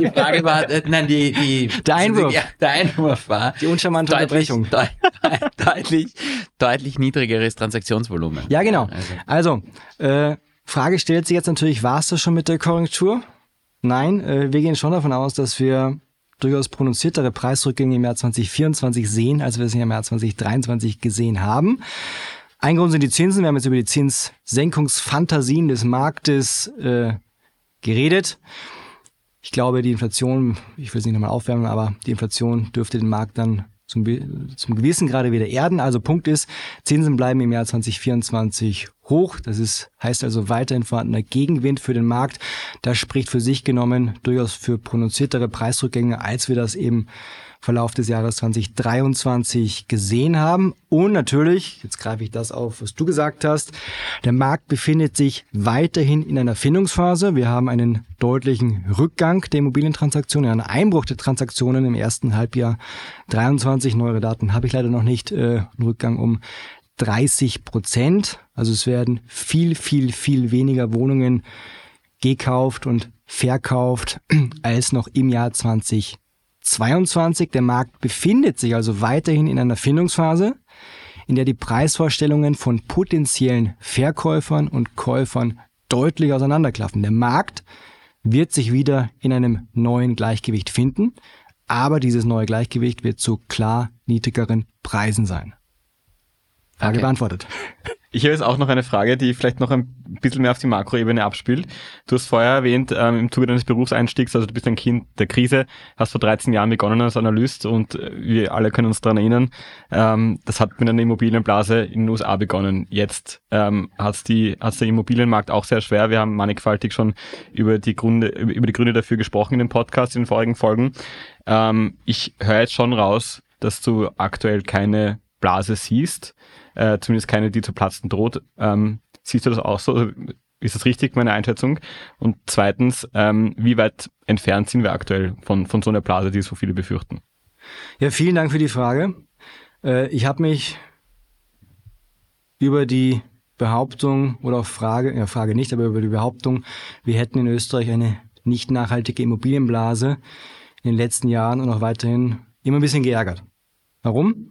Speaker 2: Die Frage war, äh, nein, die, die
Speaker 1: Der Einwurf.
Speaker 2: Ja, der Einwurf war
Speaker 1: Die uncharmante
Speaker 2: deutlich,
Speaker 1: Unterbrechung.
Speaker 2: deut- deutlich, deutlich niedrigeres Transaktionsvolumen.
Speaker 1: Ja, genau.
Speaker 2: Also,
Speaker 1: Also, äh, Frage stellt sich jetzt natürlich, war es das schon mit der Konjunktur? Nein, äh, wir gehen schon davon aus, dass wir durchaus prononciertere Preisrückgänge im Jahr 2024 sehen, als wir es im Jahr 2023 gesehen haben. Ein Grund sind die Zinsen. Wir haben jetzt über die Zinssenkungsfantasien des Marktes äh, geredet. Ich glaube, die Inflation, ich will es nicht nochmal aufwärmen, aber die Inflation dürfte den Markt dann zum, zum gewissen Grade wieder erden. Also Punkt ist, Zinsen bleiben im Jahr 2024 hoch. Das ist, heißt also weiterhin vorhandener Gegenwind für den Markt. Das spricht für sich genommen durchaus für prononciertere Preisrückgänge, als wir das eben Verlauf des Jahres 2023 gesehen haben. Und natürlich, jetzt greife ich das auf, was du gesagt hast, der Markt befindet sich weiterhin in einer Findungsphase. Wir haben einen deutlichen Rückgang der Immobilientransaktionen, einen Einbruch der Transaktionen im ersten Halbjahr 23. Neuere Daten habe ich leider noch nicht. Äh, Rückgang um 30 Prozent. Also es werden viel, viel, viel weniger Wohnungen gekauft und verkauft als noch im Jahr 2022. Der Markt befindet sich also weiterhin in einer Findungsphase, in der die Preisvorstellungen von potenziellen Verkäufern und Käufern deutlich auseinanderklaffen. Der Markt wird sich wieder in einem neuen Gleichgewicht finden, aber dieses neue Gleichgewicht wird zu klar niedrigeren Preisen sein. Frage
Speaker 2: Okay.
Speaker 1: beantwortet.
Speaker 3: Ich habe jetzt auch noch eine Frage, die vielleicht noch ein bisschen mehr auf die Makroebene abspielt. Du hast vorher erwähnt, ähm, im Zuge deines Berufseinstiegs, also du bist ein Kind der Krise, hast vor 13 Jahren begonnen als Analyst und äh, wir alle können uns daran erinnern, ähm, das hat mit einer Immobilienblase in den USA begonnen. Jetzt ähm, hat die, hat's der Immobilienmarkt auch sehr schwer. Wir haben mannigfaltig schon über die Gründe, über die Gründe dafür gesprochen in dem Podcast, in den vorigen Folgen. Ähm, ich höre jetzt schon raus, dass du aktuell keine Blase siehst, äh, zumindest keine, die zu platzen droht. Ähm, siehst du das auch so? Ist das richtig, meine Einschätzung? Und zweitens, ähm, wie weit entfernt sind wir aktuell von, von so einer Blase, die so viele befürchten?
Speaker 1: Ja, vielen Dank für die Frage. Äh, ich habe mich über die Behauptung oder auch Frage, ja Frage nicht, aber über die Behauptung, wir hätten in Österreich eine nicht nachhaltige Immobilienblase in den letzten Jahren und auch weiterhin immer ein bisschen geärgert. Warum?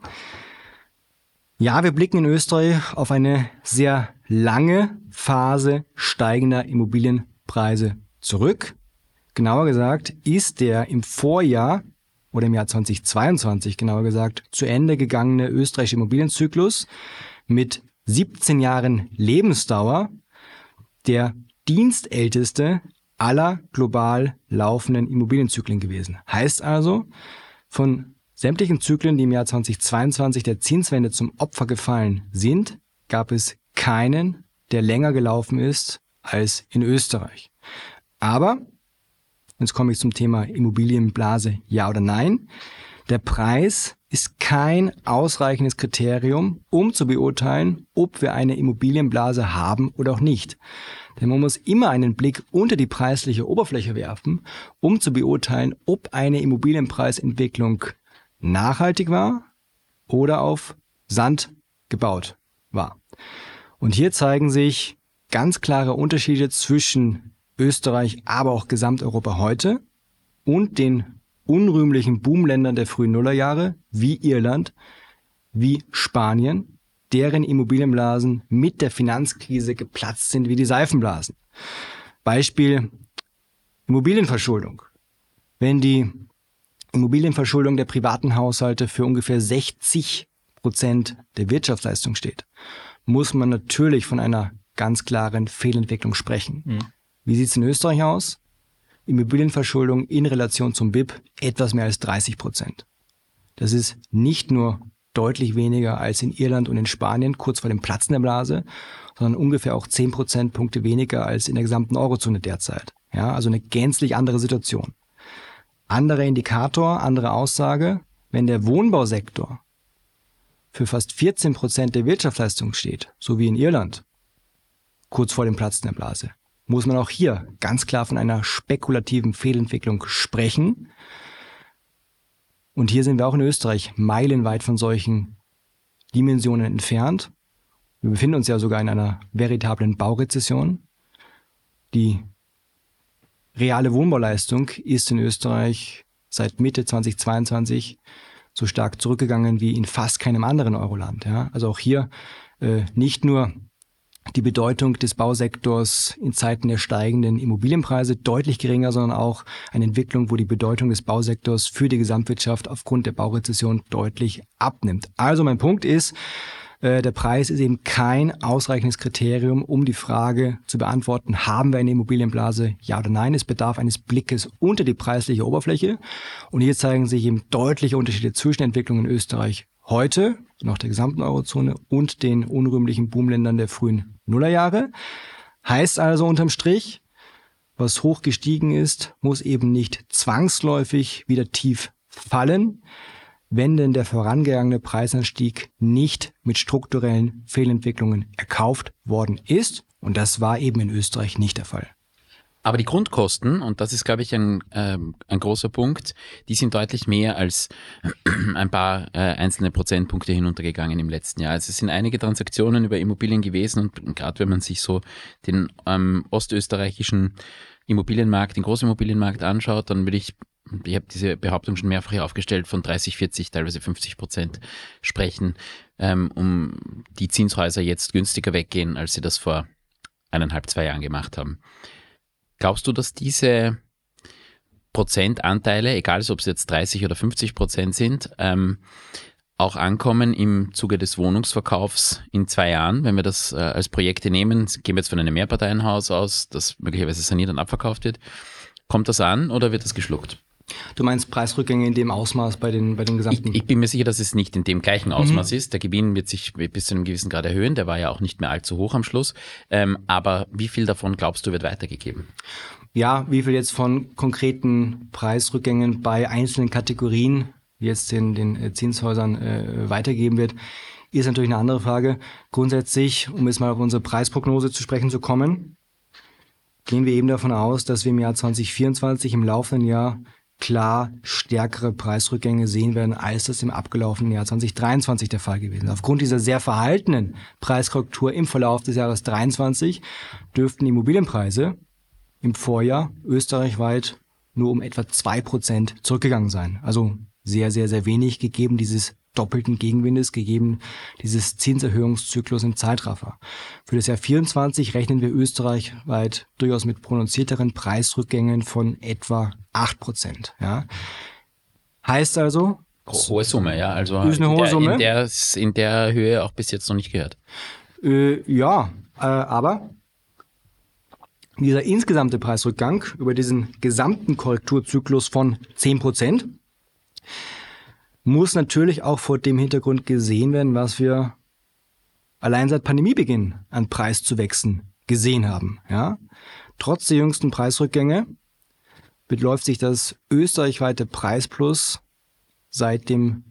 Speaker 1: Ja, wir blicken in Österreich auf eine sehr lange Phase steigender Immobilienpreise zurück. Genauer gesagt ist der im Vorjahr oder im Jahr 2022 genauer gesagt zu Ende gegangene österreichische Immobilienzyklus mit 17 Jahren Lebensdauer der dienstälteste aller global laufenden Immobilienzyklen gewesen. Heißt also, von sämtlichen Zyklen, die im Jahr 2022 der Zinswende zum Opfer gefallen sind, gab es keinen, der länger gelaufen ist als in Österreich. Aber, jetzt komme ich zum Thema Immobilienblase, ja oder nein, der Preis ist kein ausreichendes Kriterium, um zu beurteilen, ob wir eine Immobilienblase haben oder auch nicht. Denn man muss immer einen Blick unter die preisliche Oberfläche werfen, um zu beurteilen, ob eine Immobilienpreisentwicklung nachhaltig war oder auf Sand gebaut war. Und hier zeigen sich ganz klare Unterschiede zwischen Österreich, aber auch Gesamteuropa heute und den unrühmlichen Boomländern der frühen Nullerjahre wie Irland, wie Spanien, deren Immobilienblasen mit der Finanzkrise geplatzt sind wie die Seifenblasen. Beispiel Immobilienverschuldung. Wenn die Immobilienverschuldung der privaten Haushalte für ungefähr 60 Prozent der Wirtschaftsleistung steht, muss man natürlich von einer ganz klaren Fehlentwicklung sprechen. Wie sieht es in Österreich aus? Immobilienverschuldung in Relation zum BIP etwas mehr als 30 Prozent. Das ist nicht nur deutlich weniger als in Irland und in Spanien kurz vor dem Platzen der Blase, sondern ungefähr auch 10 Prozentpunkte weniger als in der gesamten Eurozone derzeit. Ja, also eine gänzlich andere Situation. Anderer Indikator, andere Aussage, wenn der Wohnbausektor für fast 14 Prozent der Wirtschaftsleistung steht, so wie in Irland, kurz vor dem Platzen der Blase, muss man auch hier ganz klar von einer spekulativen Fehlentwicklung sprechen. Und hier sind wir auch in Österreich meilenweit von solchen Dimensionen entfernt. Wir befinden uns ja sogar in einer veritablen Baurezession. Die reale Wohnbauleistung ist in Österreich seit Mitte 2022 so stark zurückgegangen wie in fast keinem anderen Euroland. Ja? Also auch hier äh, nicht nur die Bedeutung des Bausektors in Zeiten der steigenden Immobilienpreise deutlich geringer, sondern auch eine Entwicklung, wo die Bedeutung des Bausektors für die Gesamtwirtschaft aufgrund der Baurezession deutlich abnimmt. Also mein Punkt ist, der Preis ist eben kein ausreichendes Kriterium, um die Frage zu beantworten, haben wir eine Immobilienblase, ja oder nein. Es bedarf eines Blickes unter die preisliche Oberfläche. Und hier zeigen sich eben deutliche Unterschiede zwischen Entwicklungen in Österreich heute, noch der gesamten Eurozone und den unrühmlichen Boomländern der frühen Nullerjahre. Heißt also unterm Strich, was hoch gestiegen ist, muss eben nicht zwangsläufig wieder tief fallen, wenn denn der vorangegangene Preisanstieg nicht mit strukturellen Fehlentwicklungen erkauft worden ist. Und das war eben in Österreich nicht der Fall.
Speaker 2: Aber die Grundkosten, und das ist, glaube ich, ein, äh, ein großer Punkt, die sind deutlich mehr als ein paar äh, einzelne Prozentpunkte hinuntergegangen im letzten Jahr. Also es sind einige Transaktionen über Immobilien gewesen und gerade wenn man sich so den ähm, ostösterreichischen Immobilienmarkt, den Großimmobilienmarkt anschaut, dann würde ich, ich habe diese Behauptung schon mehrfach aufgestellt, von 30, 40, teilweise 50 Prozent sprechen, ähm, um die Zinshäuser jetzt günstiger weggehen, als sie das vor eineinhalb, zwei Jahren gemacht haben. Glaubst du, dass diese Prozentanteile, egal ob es jetzt 30 oder 50 Prozent sind, ähm, auch ankommen im Zuge des Wohnungsverkaufs in zwei Jahren, wenn wir das äh, als Projekte nehmen, gehen wir jetzt von einem Mehrparteienhaus aus, das möglicherweise saniert und abverkauft wird. Kommt das an oder wird das geschluckt?
Speaker 1: Du meinst Preisrückgänge in dem Ausmaß bei den, bei den gesamten?
Speaker 2: Ich, ich bin mir sicher, dass es nicht in dem gleichen Ausmaß mhm. ist. Der Gewinn wird sich bis zu einem gewissen Grad erhöhen. Der war ja auch nicht mehr allzu hoch am Schluss. Ähm, aber wie viel davon glaubst du wird weitergegeben?
Speaker 1: Ja, wie viel jetzt von konkreten Preisrückgängen bei einzelnen Kategorien, jetzt den, den äh, Zinshäusern äh, weitergeben wird, ist natürlich eine andere Frage. Grundsätzlich, um jetzt mal auf unsere Preisprognose zu sprechen zu kommen, gehen wir eben davon aus, dass wir im Jahr 2024 im laufenden Jahr klar stärkere Preisrückgänge sehen werden, als das im abgelaufenen Jahr 2023 der Fall gewesen ist. Aufgrund dieser sehr verhaltenen Preiskorrektur im Verlauf des Jahres 2023 dürften Immobilienpreise im Vorjahr österreichweit nur um etwa zwei Prozent zurückgegangen sein. Also sehr, sehr, sehr wenig gegeben dieses doppelten Gegenwindes gegeben dieses Zinserhöhungszyklus im Zeitraffer. Für das Jahr 24 rechnen wir österreichweit durchaus mit prononzierteren Preisrückgängen von etwa 8 Prozent. Ja. Heißt also,
Speaker 2: Hohe Summe, ja. Also
Speaker 1: ist eine hohe
Speaker 2: in der,
Speaker 1: Summe.
Speaker 2: In der, in der Höhe auch bis jetzt noch nicht gehört.
Speaker 1: Äh, ja, äh, aber dieser insgesamte Preisrückgang über diesen gesamten Korrekturzyklus von 10 Prozent muss natürlich auch vor dem Hintergrund gesehen werden, was wir allein seit Pandemiebeginn an Preiszuwächsen gesehen haben. Ja? Trotz der jüngsten Preisrückgänge beläuft sich das österreichweite Preisplus seit dem,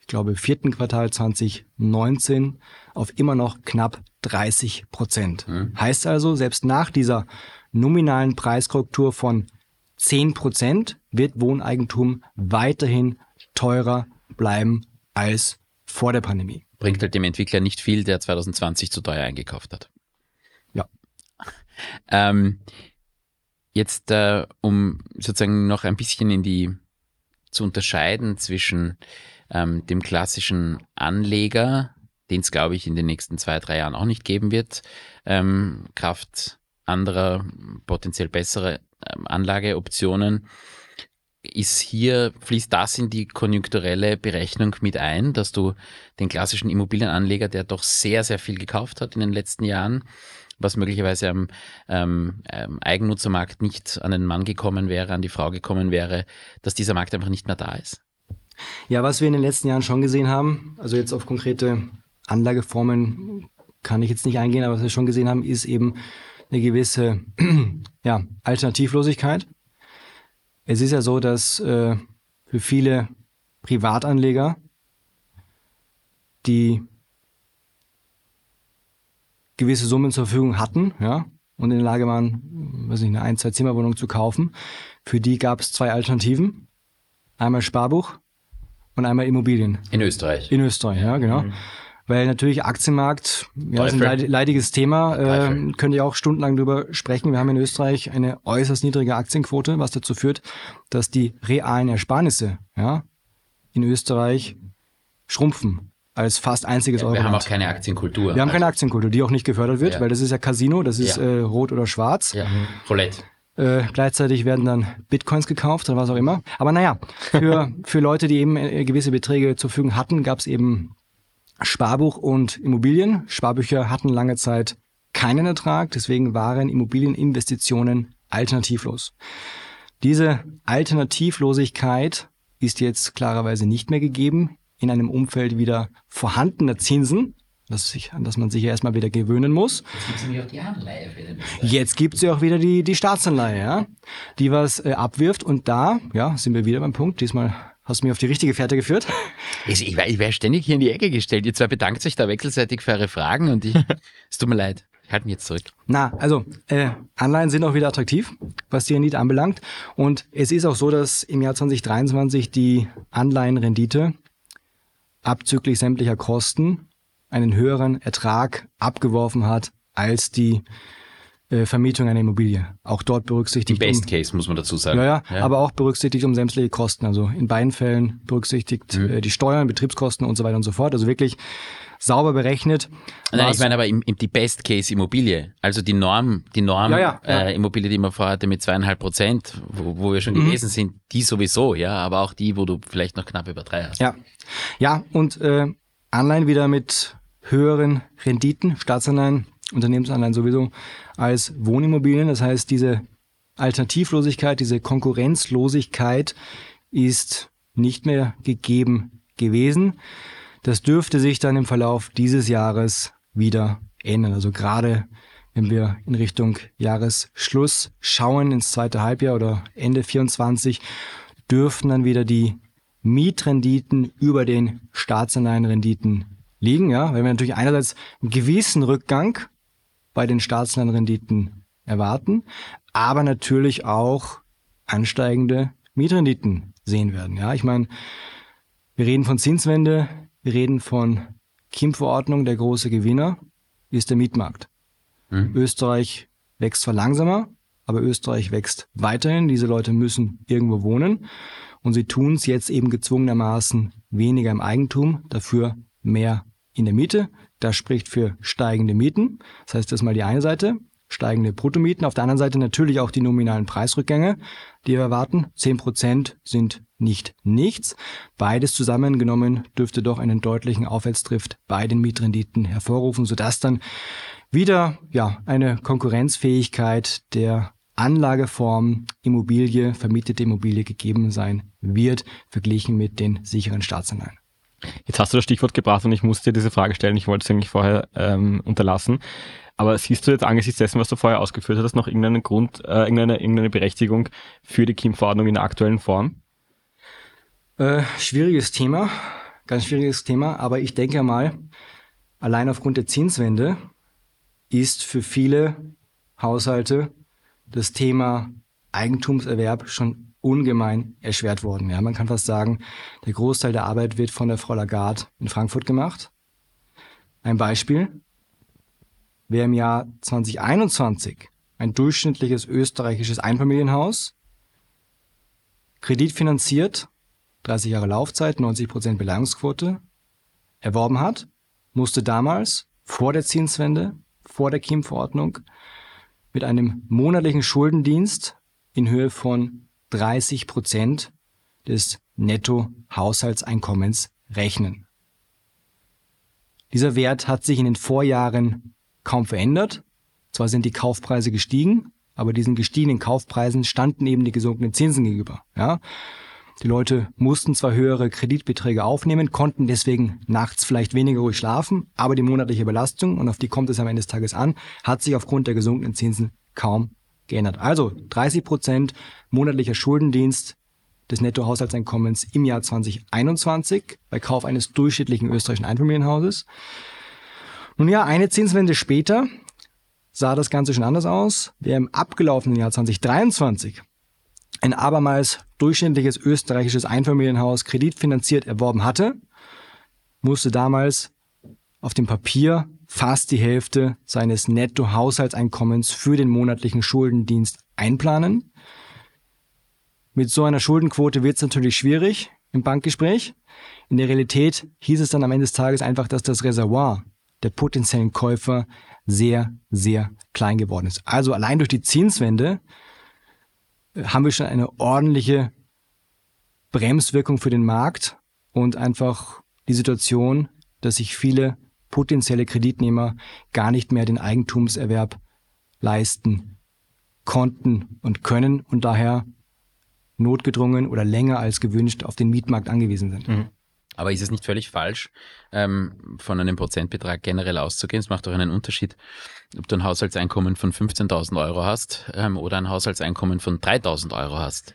Speaker 1: ich glaube, vierten Quartal 2019 auf immer noch knapp 30 Prozent. Mhm. Heißt also, selbst nach dieser nominalen Preiskorrektur von 10 Prozent wird Wohneigentum weiterhin teurer bleiben als vor der Pandemie.
Speaker 2: Bringt halt dem Entwickler nicht viel, der 2020 zu teuer eingekauft hat.
Speaker 1: Ja.
Speaker 2: Ähm, jetzt, äh, um sozusagen noch ein bisschen in die zu unterscheiden zwischen ähm, dem klassischen Anleger, den es, glaube ich, in den nächsten zwei, drei Jahren auch nicht geben wird, ähm, Kraft anderer potenziell bessere Anlageoptionen, ist hier, fließt das in die konjunkturelle Berechnung mit ein, dass du den klassischen Immobilienanleger, der doch sehr, sehr viel gekauft hat in den letzten Jahren, was möglicherweise am ähm, ähm, Eigennutzermarkt nicht an den Mann gekommen wäre, an die Frau gekommen wäre, dass dieser Markt einfach nicht mehr da ist?
Speaker 1: Ja, was wir in den letzten Jahren schon gesehen haben, also jetzt auf konkrete Anlageformen kann ich jetzt nicht eingehen, aber was wir schon gesehen haben, ist eben eine gewisse ja, Alternativlosigkeit. Es ist ja so, dass äh, für viele Privatanleger, die gewisse Summen zur Verfügung hatten, ja, und in der Lage waren, weiß nicht, eine ein, zwei Zimmerwohnung zu kaufen, für die gab es zwei Alternativen. Einmal Sparbuch und einmal Immobilien.
Speaker 2: In Österreich.
Speaker 1: In Österreich, ja, genau. Mhm. Weil natürlich Aktienmarkt ja, ist ein leid, leidiges Thema. Äh, könnt ihr auch stundenlang drüber sprechen. Wir haben in Österreich eine äußerst niedrige Aktienquote, was dazu führt, dass die realen Ersparnisse ja, in Österreich schrumpfen als fast einziges
Speaker 2: Wir haben
Speaker 1: Euroland.
Speaker 2: auch keine Aktienkultur.
Speaker 1: Wir haben keine Aktienkultur, die auch nicht gefördert wird,
Speaker 2: Ja.
Speaker 1: weil das ist ja Casino, das ist
Speaker 2: Ja.
Speaker 1: äh, rot oder schwarz.
Speaker 2: Ja, Roulette.
Speaker 1: Äh, gleichzeitig werden dann Bitcoins gekauft oder was auch immer. Aber naja, für, für Leute, die eben äh, gewisse Beträge zur Verfügung hatten, gab es eben Sparbuch und Immobilien. Sparbücher hatten lange Zeit keinen Ertrag, deswegen waren Immobilieninvestitionen alternativlos. Diese Alternativlosigkeit ist jetzt klarerweise nicht mehr gegeben in einem Umfeld wieder vorhandener Zinsen, das sich, an das man sich ja erstmal wieder gewöhnen muss.
Speaker 2: Jetzt gibt es nämlich auch die Anleihe
Speaker 1: Jetzt gibt's ja auch wieder die, die Staatsanleihe, ja, die was äh, abwirft. Und da, ja, sind wir wieder beim Punkt. Diesmal hast du mich auf die richtige Fährte geführt.
Speaker 2: Ich, ich, ich wäre ständig hier in die Ecke gestellt. Ihr zwei bedankt sich da wechselseitig für eure Fragen und ich, es tut mir leid. Ich halte mich jetzt zurück.
Speaker 1: Na, also äh, Anleihen sind auch wieder attraktiv, was die Rendite anbelangt. Und es ist auch so, dass im Jahr 2023 die Anleihenrendite abzüglich sämtlicher Kosten einen höheren Ertrag abgeworfen hat als die äh, Vermietung einer Immobilie. Auch dort
Speaker 2: Im
Speaker 1: berücksichtigt um-
Speaker 2: Best Case muss man dazu sagen.
Speaker 1: Ja, ja, aber auch berücksichtigt um sämtliche Kosten. Also in beiden Fällen berücksichtigt
Speaker 2: Mhm.
Speaker 1: äh, die Steuern, Betriebskosten und so weiter und so fort. Also wirklich sauber berechnet.
Speaker 2: Nein, ich meine aber im, im, die Best Case Immobilie, also die Norm, die Norm
Speaker 1: Ja, ja, ja.
Speaker 2: Äh, Immobilie, die man vorhatte mit zweieinhalb Prozent, wo, wo wir schon
Speaker 1: Mhm.
Speaker 2: gewesen sind, die sowieso, ja, aber auch die, wo du vielleicht noch knapp über drei hast.
Speaker 1: Ja, ja und äh, Anleihen wieder mit höheren Renditen, Staatsanleihen, Unternehmensanleihen sowieso, als Wohnimmobilien. Das heißt, diese Alternativlosigkeit, diese Konkurrenzlosigkeit ist nicht mehr gegeben gewesen. Das dürfte sich dann im Verlauf dieses Jahres wieder ändern. Also gerade wenn wir in Richtung Jahresschluss schauen, ins zweite Halbjahr oder Ende 24, dürften dann wieder die Mietrenditen über den Staatsanleihenrenditen liegen. Ja? Weil wir natürlich einerseits einen gewissen Rückgang bei den Staatsanleihenrenditen erwarten, aber natürlich auch ansteigende Mietrenditen sehen werden. Ja, ich meine, wir reden von Zinswende, wir reden von KIM-Verordnung, der große Gewinner ist der Mietmarkt.
Speaker 2: Mhm.
Speaker 1: Österreich wächst zwar langsamer, aber Österreich wächst weiterhin. Diese Leute müssen irgendwo wohnen und sie tun es jetzt eben gezwungenermaßen weniger im Eigentum, dafür mehr in der Miete. Das spricht für steigende Mieten. Das heißt, das ist mal die eine Seite, steigende Bruttomieten. Auf der anderen Seite natürlich auch die nominalen Preisrückgänge, die wir erwarten. 10 Prozent sind nicht nichts. Beides zusammengenommen dürfte doch einen deutlichen Aufwärtsdrift bei den Mietrenditen hervorrufen, sodass dann wieder ja, eine Konkurrenzfähigkeit der Anlageform Immobilie, vermietete Immobilie gegeben sein wird, verglichen mit den sicheren Staatsanleihen.
Speaker 3: Jetzt hast du das Stichwort gebracht und ich musste dir diese Frage stellen. Ich wollte es eigentlich vorher ähm, unterlassen. Aber siehst du jetzt angesichts dessen, was du vorher ausgeführt hast, noch irgendeinen Grund, äh, irgendeine, irgendeine Berechtigung für die KIM-Verordnung in der aktuellen Form?
Speaker 1: Äh, schwieriges Thema, ganz schwieriges Thema, aber ich denke mal, allein aufgrund der Zinswende ist für viele Haushalte das Thema Eigentumserwerb schon ungemein erschwert worden. Ja, man kann fast sagen, der Großteil der Arbeit wird von der Frau Lagarde in Frankfurt gemacht. Ein Beispiel. Wer im Jahr 2021 ein durchschnittliches österreichisches Einfamilienhaus kreditfinanziert 30 Jahre Laufzeit, 90% Beleihungsquote, erworben hat, musste damals vor der Zinswende, vor der KIM-Verordnung mit einem monatlichen Schuldendienst in Höhe von 30 Prozent des Netto-Haushaltseinkommens rechnen. Dieser Wert hat sich in den Vorjahren kaum verändert. Zwar sind die Kaufpreise gestiegen, aber diesen gestiegenen Kaufpreisen standen eben die gesunkenen Zinsen gegenüber. Ja? Die Leute mussten zwar höhere Kreditbeträge aufnehmen, konnten deswegen nachts vielleicht weniger ruhig schlafen, aber die monatliche Belastung, und auf die kommt es am Ende des Tages an, hat sich aufgrund der gesunkenen Zinsen kaum geändert. Also 30 Prozent monatlicher Schuldendienst des Nettohaushaltseinkommens im Jahr 2021 bei Kauf eines durchschnittlichen österreichischen Einfamilienhauses. Nun ja, eine Zinswende später sah das Ganze schon anders aus. Wer im abgelaufenen Jahr 2023 ein abermals durchschnittliches österreichisches Einfamilienhaus kreditfinanziert erworben hatte, musste damals auf dem Papier fast die Hälfte seines Netto-Haushaltseinkommens für den monatlichen Schuldendienst einplanen. Mit so einer Schuldenquote wird es natürlich schwierig im Bankgespräch. In der Realität hieß es dann am Ende des Tages einfach, dass das Reservoir der potenziellen Käufer sehr, sehr klein geworden ist. Also allein durch die Zinswende äh, haben wir schon eine ordentliche Bremswirkung für den Markt und einfach die Situation, dass sich viele potenzielle Kreditnehmer gar nicht mehr den Eigentumserwerb leisten konnten und können und daher notgedrungen oder länger als gewünscht auf den Mietmarkt angewiesen sind. Mhm.
Speaker 2: Aber ist es nicht völlig falsch, ähm, von einem Prozentbetrag generell auszugehen? Es macht doch einen Unterschied, ob du ein Haushaltseinkommen von 15.000 Euro hast ähm, oder ein Haushaltseinkommen von 3.000 Euro hast.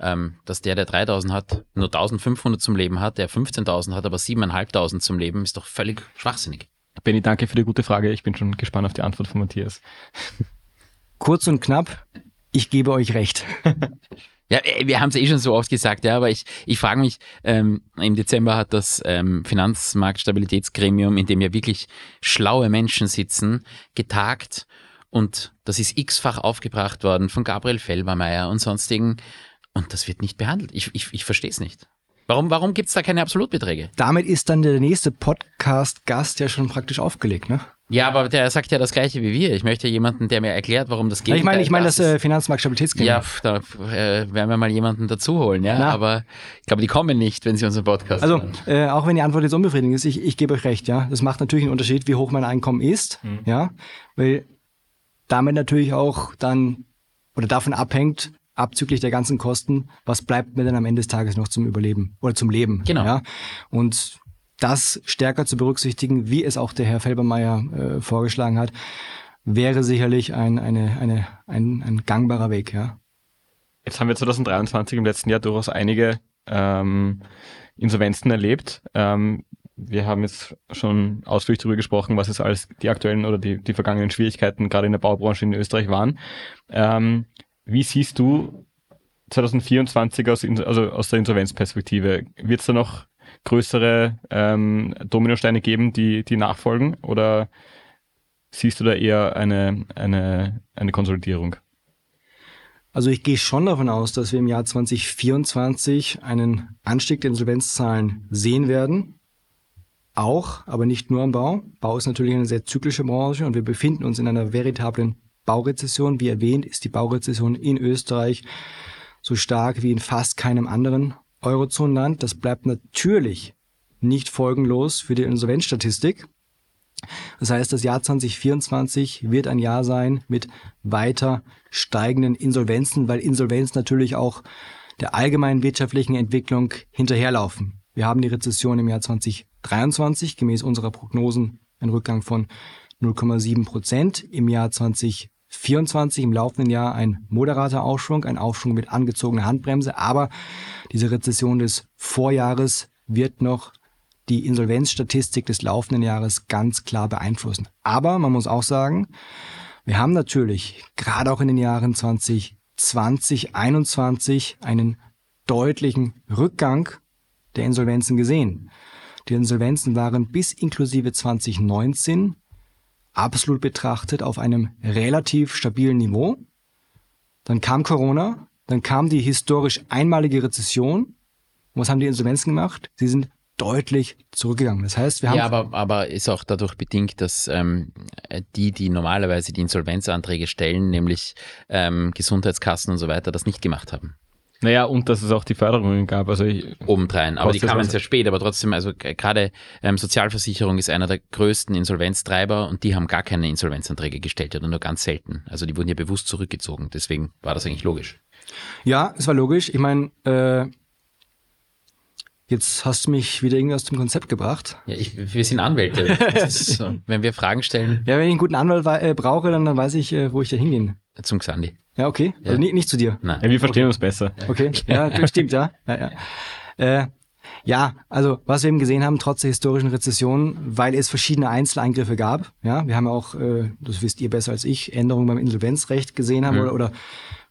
Speaker 2: Ähm, dass der, der 3.000 hat, nur 1.500 zum Leben hat, der 15.000 hat, aber 7.500 zum Leben, ist doch völlig schwachsinnig.
Speaker 3: Benny, danke für die gute Frage. Ich bin schon gespannt auf die Antwort von Matthias.
Speaker 1: Kurz und knapp, ich gebe euch recht.
Speaker 2: Ja, äh, wir haben es eh schon so oft gesagt, ja, aber ich, ich frage mich, ähm, im Dezember hat das ähm, Finanzmarktstabilitätsgremium, in dem ja wirklich schlaue Menschen sitzen, getagt und das ist x-fach aufgebracht worden von Gabriel Felbermeier und sonstigen und das wird nicht behandelt. Ich, ich, ich verstehe es nicht. Warum, warum gibt es da keine Absolutbeträge?
Speaker 1: Damit ist dann der nächste Podcast-Gast ja schon praktisch aufgelegt, ne?
Speaker 2: Ja, aber der sagt ja das Gleiche wie wir. Ich möchte jemanden, der mir erklärt, warum das geht.
Speaker 1: Ich meine, ich meine das äh, Finanzmarktstabilitätsgremium.
Speaker 2: Ja, da äh, werden wir mal jemanden dazu holen, ja. Na. Aber ich glaube, die kommen nicht, wenn sie unseren Podcast
Speaker 1: Also, äh, auch wenn die Antwort jetzt unbefriedigend ist, ich, ich gebe euch recht, ja. Das macht natürlich einen Unterschied, wie hoch mein Einkommen ist, mhm. ja. Weil damit natürlich auch dann oder davon abhängt, abzüglich der ganzen Kosten, was bleibt mir denn am Ende des Tages noch zum Überleben oder zum Leben?
Speaker 2: Genau.
Speaker 1: Ja? Und das stärker zu berücksichtigen, wie es auch der Herr Felbermeier äh, vorgeschlagen hat, wäre sicherlich ein, eine, eine, ein, ein gangbarer Weg. Ja.
Speaker 3: Jetzt haben wir 2023 im letzten Jahr durchaus einige ähm, Insolvenzen erlebt. Ähm, wir haben jetzt schon ausführlich darüber gesprochen, was es alles die aktuellen oder die, die vergangenen Schwierigkeiten gerade in der Baubranche in Österreich waren. Ähm, wie siehst du 2024 aus, also aus der Insolvenzperspektive? Wird es da noch größere ähm, Dominosteine geben, die, die nachfolgen? Oder siehst du da eher eine, eine, eine Konsolidierung?
Speaker 1: Also ich gehe schon davon aus, dass wir im Jahr 2024 einen Anstieg der Insolvenzzahlen sehen werden. Auch, aber nicht nur am Bau. Bau ist natürlich eine sehr zyklische Branche und wir befinden uns in einer veritablen Baurezession. Wie erwähnt, ist die Baurezession in Österreich so stark wie in fast keinem anderen Eurozonenland. Das bleibt natürlich nicht folgenlos für die Insolvenzstatistik. Das heißt, das Jahr 2024 wird ein Jahr sein mit weiter steigenden Insolvenzen, weil Insolvenz natürlich auch der allgemeinen wirtschaftlichen Entwicklung hinterherlaufen. Wir haben die Rezession im Jahr 2023 gemäß unserer Prognosen einen Rückgang von 0,7 Prozent. Im Jahr 2024 24 im laufenden Jahr ein moderater Aufschwung, ein Aufschwung mit angezogener Handbremse, aber diese Rezession des Vorjahres wird noch die Insolvenzstatistik des laufenden Jahres ganz klar beeinflussen. Aber man muss auch sagen, wir haben natürlich gerade auch in den Jahren 2020, 2021 einen deutlichen Rückgang der Insolvenzen gesehen. Die Insolvenzen waren bis inklusive 2019 absolut betrachtet auf einem relativ stabilen Niveau. Dann kam Corona, dann kam die historisch einmalige Rezession. Und was haben die Insolvenzen gemacht? Sie sind deutlich zurückgegangen. Das heißt, wir haben.
Speaker 2: Ja, aber, aber ist auch dadurch bedingt, dass ähm, die, die normalerweise die Insolvenzanträge stellen, nämlich ähm, Gesundheitskassen und so weiter, das nicht gemacht haben.
Speaker 3: Naja, und dass es auch die Förderungen gab. Also ich,
Speaker 2: Obendrein. Aber die kamen sehr spät. Aber trotzdem, also gerade ähm, Sozialversicherung ist einer der größten Insolvenztreiber und die haben gar keine Insolvenzanträge gestellt oder nur ganz selten. Also die wurden ja bewusst zurückgezogen. Deswegen war das eigentlich logisch.
Speaker 1: Ja, es war logisch. Ich meine, äh, Jetzt hast du mich wieder irgendwie aus dem Konzept gebracht.
Speaker 2: Ja, ich, wir sind Anwälte. so, wenn wir Fragen stellen.
Speaker 1: Ja, wenn ich einen guten Anwalt äh, brauche, dann, dann weiß ich, äh, wo ich da hingehen.
Speaker 2: Zum Xandi.
Speaker 1: Ja, okay. Ja. Also nicht, nicht zu dir.
Speaker 3: Nein. Ja, wir verstehen okay. uns besser.
Speaker 1: Okay, ja, das stimmt, ja. Ja, ja. Äh, ja, also was wir eben gesehen haben, trotz der historischen Rezession, weil es verschiedene Einzeleingriffe gab. Ja, wir haben auch, äh, das wisst ihr besser als ich, Änderungen beim Insolvenzrecht gesehen haben mhm. oder, oder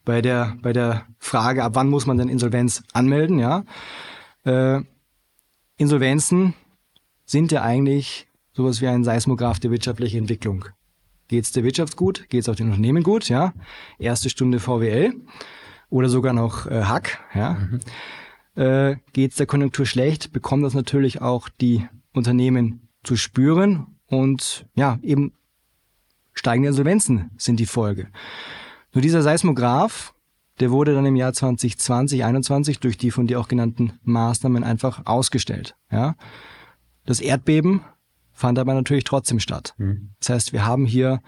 Speaker 1: bei der bei der Frage, ab wann muss man denn Insolvenz anmelden. Ja, äh, Insolvenzen sind ja eigentlich sowas wie ein Seismograph der wirtschaftlichen Entwicklung. Geht es der Wirtschaft gut? Geht es auch den Unternehmen gut? Ja, erste Stunde VWL oder sogar noch äh, Hack. Ja, mhm. äh, geht es der Konjunktur schlecht? Bekommen das natürlich auch die Unternehmen zu spüren und ja eben steigende Insolvenzen sind die Folge. Nur dieser Seismograph, der wurde dann im Jahr 2020, 2021 durch die von dir auch genannten Maßnahmen einfach ausgestellt. Ja, das Erdbeben fand aber natürlich trotzdem statt. Mhm. Das heißt, wir haben hier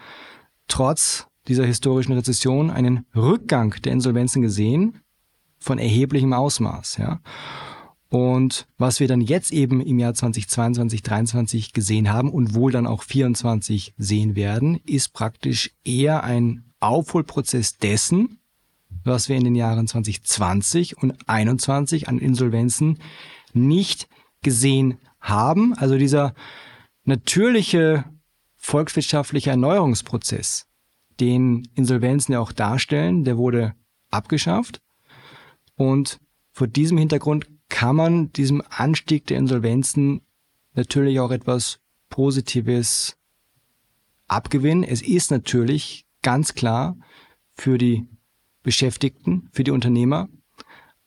Speaker 1: trotz dieser historischen Rezession einen Rückgang der Insolvenzen gesehen von erheblichem Ausmaß. Ja. Und was wir dann jetzt eben im Jahr 2022, 2023 gesehen haben und wohl dann auch 24 sehen werden, ist praktisch eher ein Aufholprozess dessen, was wir in den Jahren 2020 und 2021 an Insolvenzen nicht gesehen haben. Also dieser natürliche volkswirtschaftliche Erneuerungsprozess, den Insolvenzen ja auch darstellen, der wurde abgeschafft. Und vor diesem Hintergrund kann man diesem Anstieg der Insolvenzen natürlich auch etwas Positives abgewinnen. Es ist natürlich ganz klar für die Beschäftigten, für die Unternehmer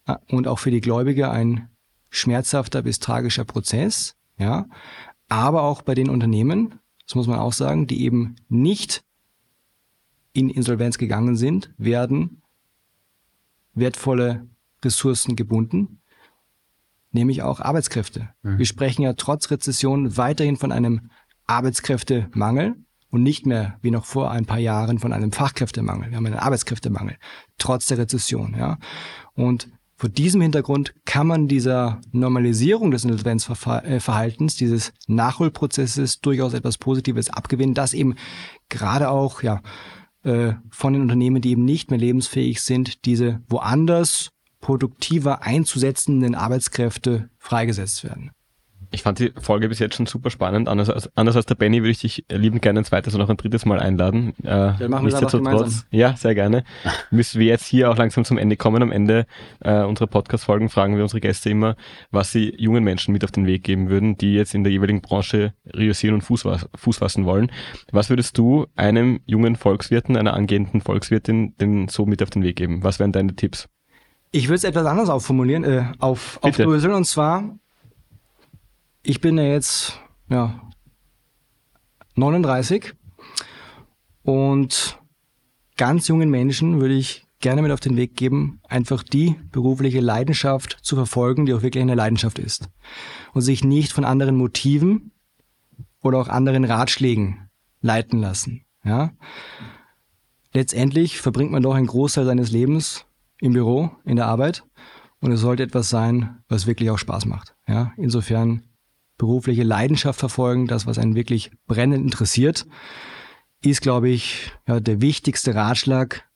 Speaker 1: äh, und auch für die Gläubiger ein schmerzhafter bis tragischer Prozess. Ja, aber auch bei den Unternehmen, das muss man auch sagen, die eben nicht in Insolvenz gegangen sind, werden wertvolle Ressourcen gebunden, nämlich auch Arbeitskräfte. Mhm. Wir sprechen ja trotz Rezession weiterhin von einem Arbeitskräftemangel und nicht mehr wie noch vor ein paar Jahren von einem Fachkräftemangel. Wir haben einen Arbeitskräftemangel, trotz der Rezession. Ja. Und vor diesem Hintergrund kann man dieser Normalisierung des Insolvenzverhaltens, dieses Nachholprozesses durchaus etwas Positives abgewinnen, dass eben gerade auch ja, äh, von den Unternehmen, die eben nicht mehr lebensfähig sind, diese woanders produktiver einzusetzenden Arbeitskräfte freigesetzt werden.
Speaker 3: Ich fand die Folge bis jetzt schon super spannend. Anders als, anders als der Benny würde ich dich liebend gerne ein zweites und noch ein drittes Mal einladen.
Speaker 1: Äh, ja, machen wir das gemeinsam.
Speaker 3: Ja, sehr gerne. Müssen wir jetzt hier auch langsam zum Ende kommen. Am Ende äh, unserer Podcast-Folgen fragen wir unsere Gäste immer, was sie jungen Menschen mit auf den Weg geben würden, die jetzt in der jeweiligen Branche reüssieren und Fuß, Fuß fassen wollen. Was würdest du einem jungen Volkswirten, einer angehenden Volkswirtin denn so mit auf den Weg geben? Was wären deine Tipps?
Speaker 1: Ich würde es etwas anders aufformulieren, äh, auf, aufdröseln. Und zwar ich bin ja jetzt ja, 39 und ganz jungen Menschen würde ich gerne mit auf den Weg geben, einfach die berufliche Leidenschaft zu verfolgen, die auch wirklich eine Leidenschaft ist. Und sich nicht von anderen Motiven oder auch anderen Ratschlägen leiten lassen. Ja? Letztendlich verbringt man doch einen Großteil seines Lebens im Büro, in der Arbeit. Und es sollte etwas sein, was wirklich auch Spaß macht. Ja? Insofern berufliche Leidenschaft verfolgen, das, was einen wirklich brennend interessiert, ist, glaube ich, ja, der wichtigste Ratschlag,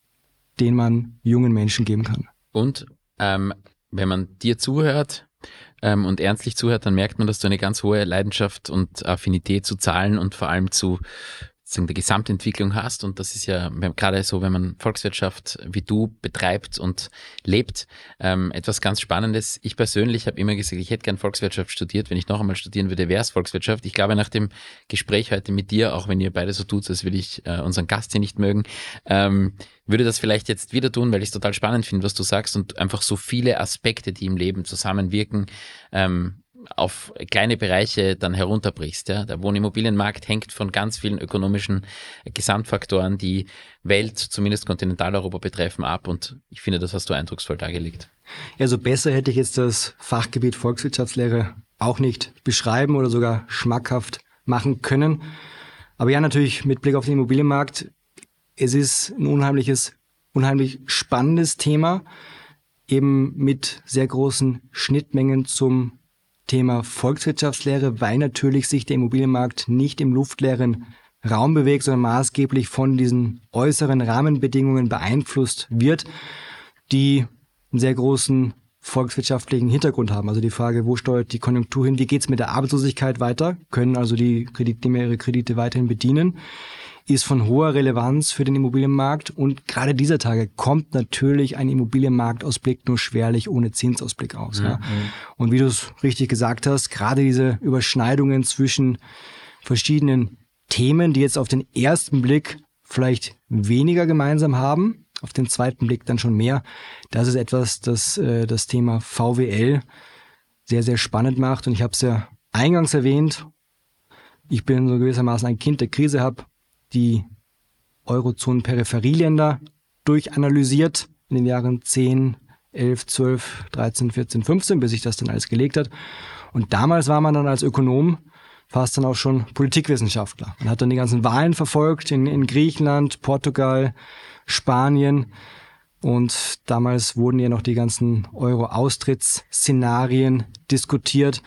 Speaker 1: den man jungen Menschen geben kann.
Speaker 2: Und ähm, wenn man dir zuhört ähm, und ernstlich zuhört, dann merkt man, dass du eine ganz hohe Leidenschaft und Affinität zu Zahlen und vor allem zu sozusagen der Gesamtentwicklung hast. Und das ist ja gerade so, wenn man Volkswirtschaft wie du betreibt und lebt, ähm, etwas ganz Spannendes. Ich persönlich habe immer gesagt, ich hätte gern Volkswirtschaft studiert. Wenn ich noch einmal studieren würde, wäre es Volkswirtschaft. Ich glaube, nach dem Gespräch heute mit dir, auch wenn ihr beide so tut, als will ich äh, unseren Gast hier nicht mögen, ähm, würde das vielleicht jetzt wieder tun, weil ich es total spannend finde, was du sagst und einfach so viele Aspekte, die im Leben zusammenwirken, ähm, auf kleine Bereiche dann herunterbrichst. Ja? Der Wohnimmobilienmarkt hängt von ganz vielen ökonomischen Gesamtfaktoren, die Welt, zumindest Kontinentaleuropa betreffen, ab. Und ich finde, das hast du eindrucksvoll dargelegt.
Speaker 1: Ja, so besser hätte ich jetzt das Fachgebiet Volkswirtschaftslehre auch nicht beschreiben oder sogar schmackhaft machen können. Aber ja, natürlich mit Blick auf den Immobilienmarkt, es ist ein unheimliches, unheimlich spannendes Thema, eben mit sehr großen Schnittmengen zum Thema Volkswirtschaftslehre, weil natürlich sich der Immobilienmarkt nicht im luftleeren Raum bewegt, sondern maßgeblich von diesen äußeren Rahmenbedingungen beeinflusst wird, die einen sehr großen volkswirtschaftlichen Hintergrund haben. Also die Frage, wo steuert die Konjunktur hin, wie geht's mit der Arbeitslosigkeit weiter, können also die Kreditnehmer ihre Kredite weiterhin bedienen ist von hoher Relevanz für den Immobilienmarkt und gerade dieser Tage kommt natürlich ein Immobilienmarktausblick nur schwerlich ohne Zinsausblick aus. Mhm. Ja. Und wie du es richtig gesagt hast, gerade diese Überschneidungen zwischen verschiedenen Themen, die jetzt auf den ersten Blick vielleicht weniger gemeinsam haben, auf den zweiten Blick dann schon mehr. Das ist etwas, das äh, das Thema VWL sehr, sehr spannend macht. Und ich habe es ja eingangs erwähnt, ich bin so gewissermaßen ein Kind der Krise, habe die Eurozonen-Peripherieländer durchanalysiert in den Jahren 10, 11, 12, 13, 14, 15, bis sich das dann alles gelegt hat. Und damals war man dann als Ökonom fast dann auch schon Politikwissenschaftler. Man hat dann die ganzen Wahlen verfolgt in, in Griechenland, Portugal, Spanien. Und damals wurden ja noch die ganzen Euro-Austrittsszenarien diskutiert.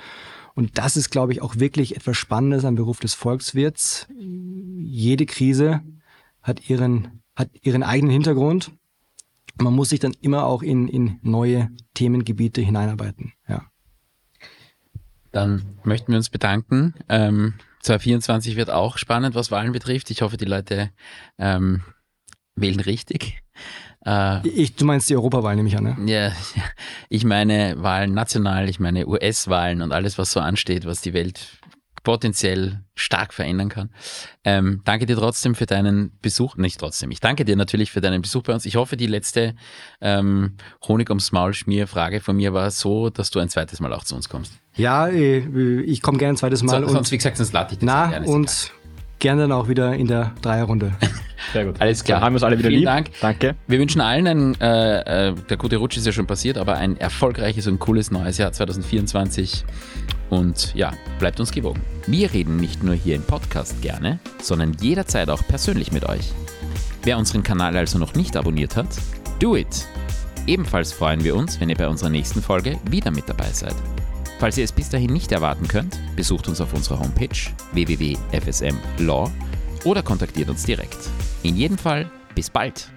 Speaker 1: Und das ist, glaube ich, auch wirklich etwas Spannendes am Beruf des Volkswirts. Jede Krise hat ihren, hat ihren eigenen Hintergrund. Man muss sich dann immer auch in, in neue Themengebiete hineinarbeiten. Ja.
Speaker 2: Dann möchten wir uns bedanken. Ähm, 2024 wird auch spannend, was Wahlen betrifft. Ich hoffe, die Leute ähm, wählen richtig.
Speaker 1: Äh, ich, du meinst die Europawahl, nehme ich an, ne?
Speaker 2: Ja, ich meine Wahlen national, ich meine US-Wahlen und alles, was so ansteht, was die Welt potenziell stark verändern kann. Ähm, danke dir trotzdem für deinen Besuch, nicht trotzdem, ich danke dir natürlich für deinen Besuch bei uns. Ich hoffe, die letzte ähm, Honig ums Maul Schmier-Frage von mir war so, dass du ein zweites Mal auch zu uns kommst.
Speaker 1: Ja, äh, ich komme gerne ein zweites Mal.
Speaker 2: So, sonst, wie gesagt, sonst lade ich
Speaker 1: das Na, und gerne dann auch wieder in der Dreierrunde.
Speaker 2: Sehr gut. Alles klar.
Speaker 3: Da haben wir uns alle wieder
Speaker 2: Vielen
Speaker 3: lieb.
Speaker 2: Dank.
Speaker 3: Danke.
Speaker 2: Wir wünschen allen ein, äh, äh, der gute Rutsch ist ja schon passiert, aber ein erfolgreiches und cooles neues Jahr 2024. Und ja, bleibt uns gewogen. Wir reden nicht nur hier im Podcast gerne, sondern jederzeit auch persönlich mit euch. Wer unseren Kanal also noch nicht abonniert hat, do it! Ebenfalls freuen wir uns, wenn ihr bei unserer nächsten Folge wieder mit dabei seid. Falls ihr es bis dahin nicht erwarten könnt, besucht uns auf unserer Homepage www.fsmlaw oder kontaktiert uns direkt. In jedem Fall, bis bald!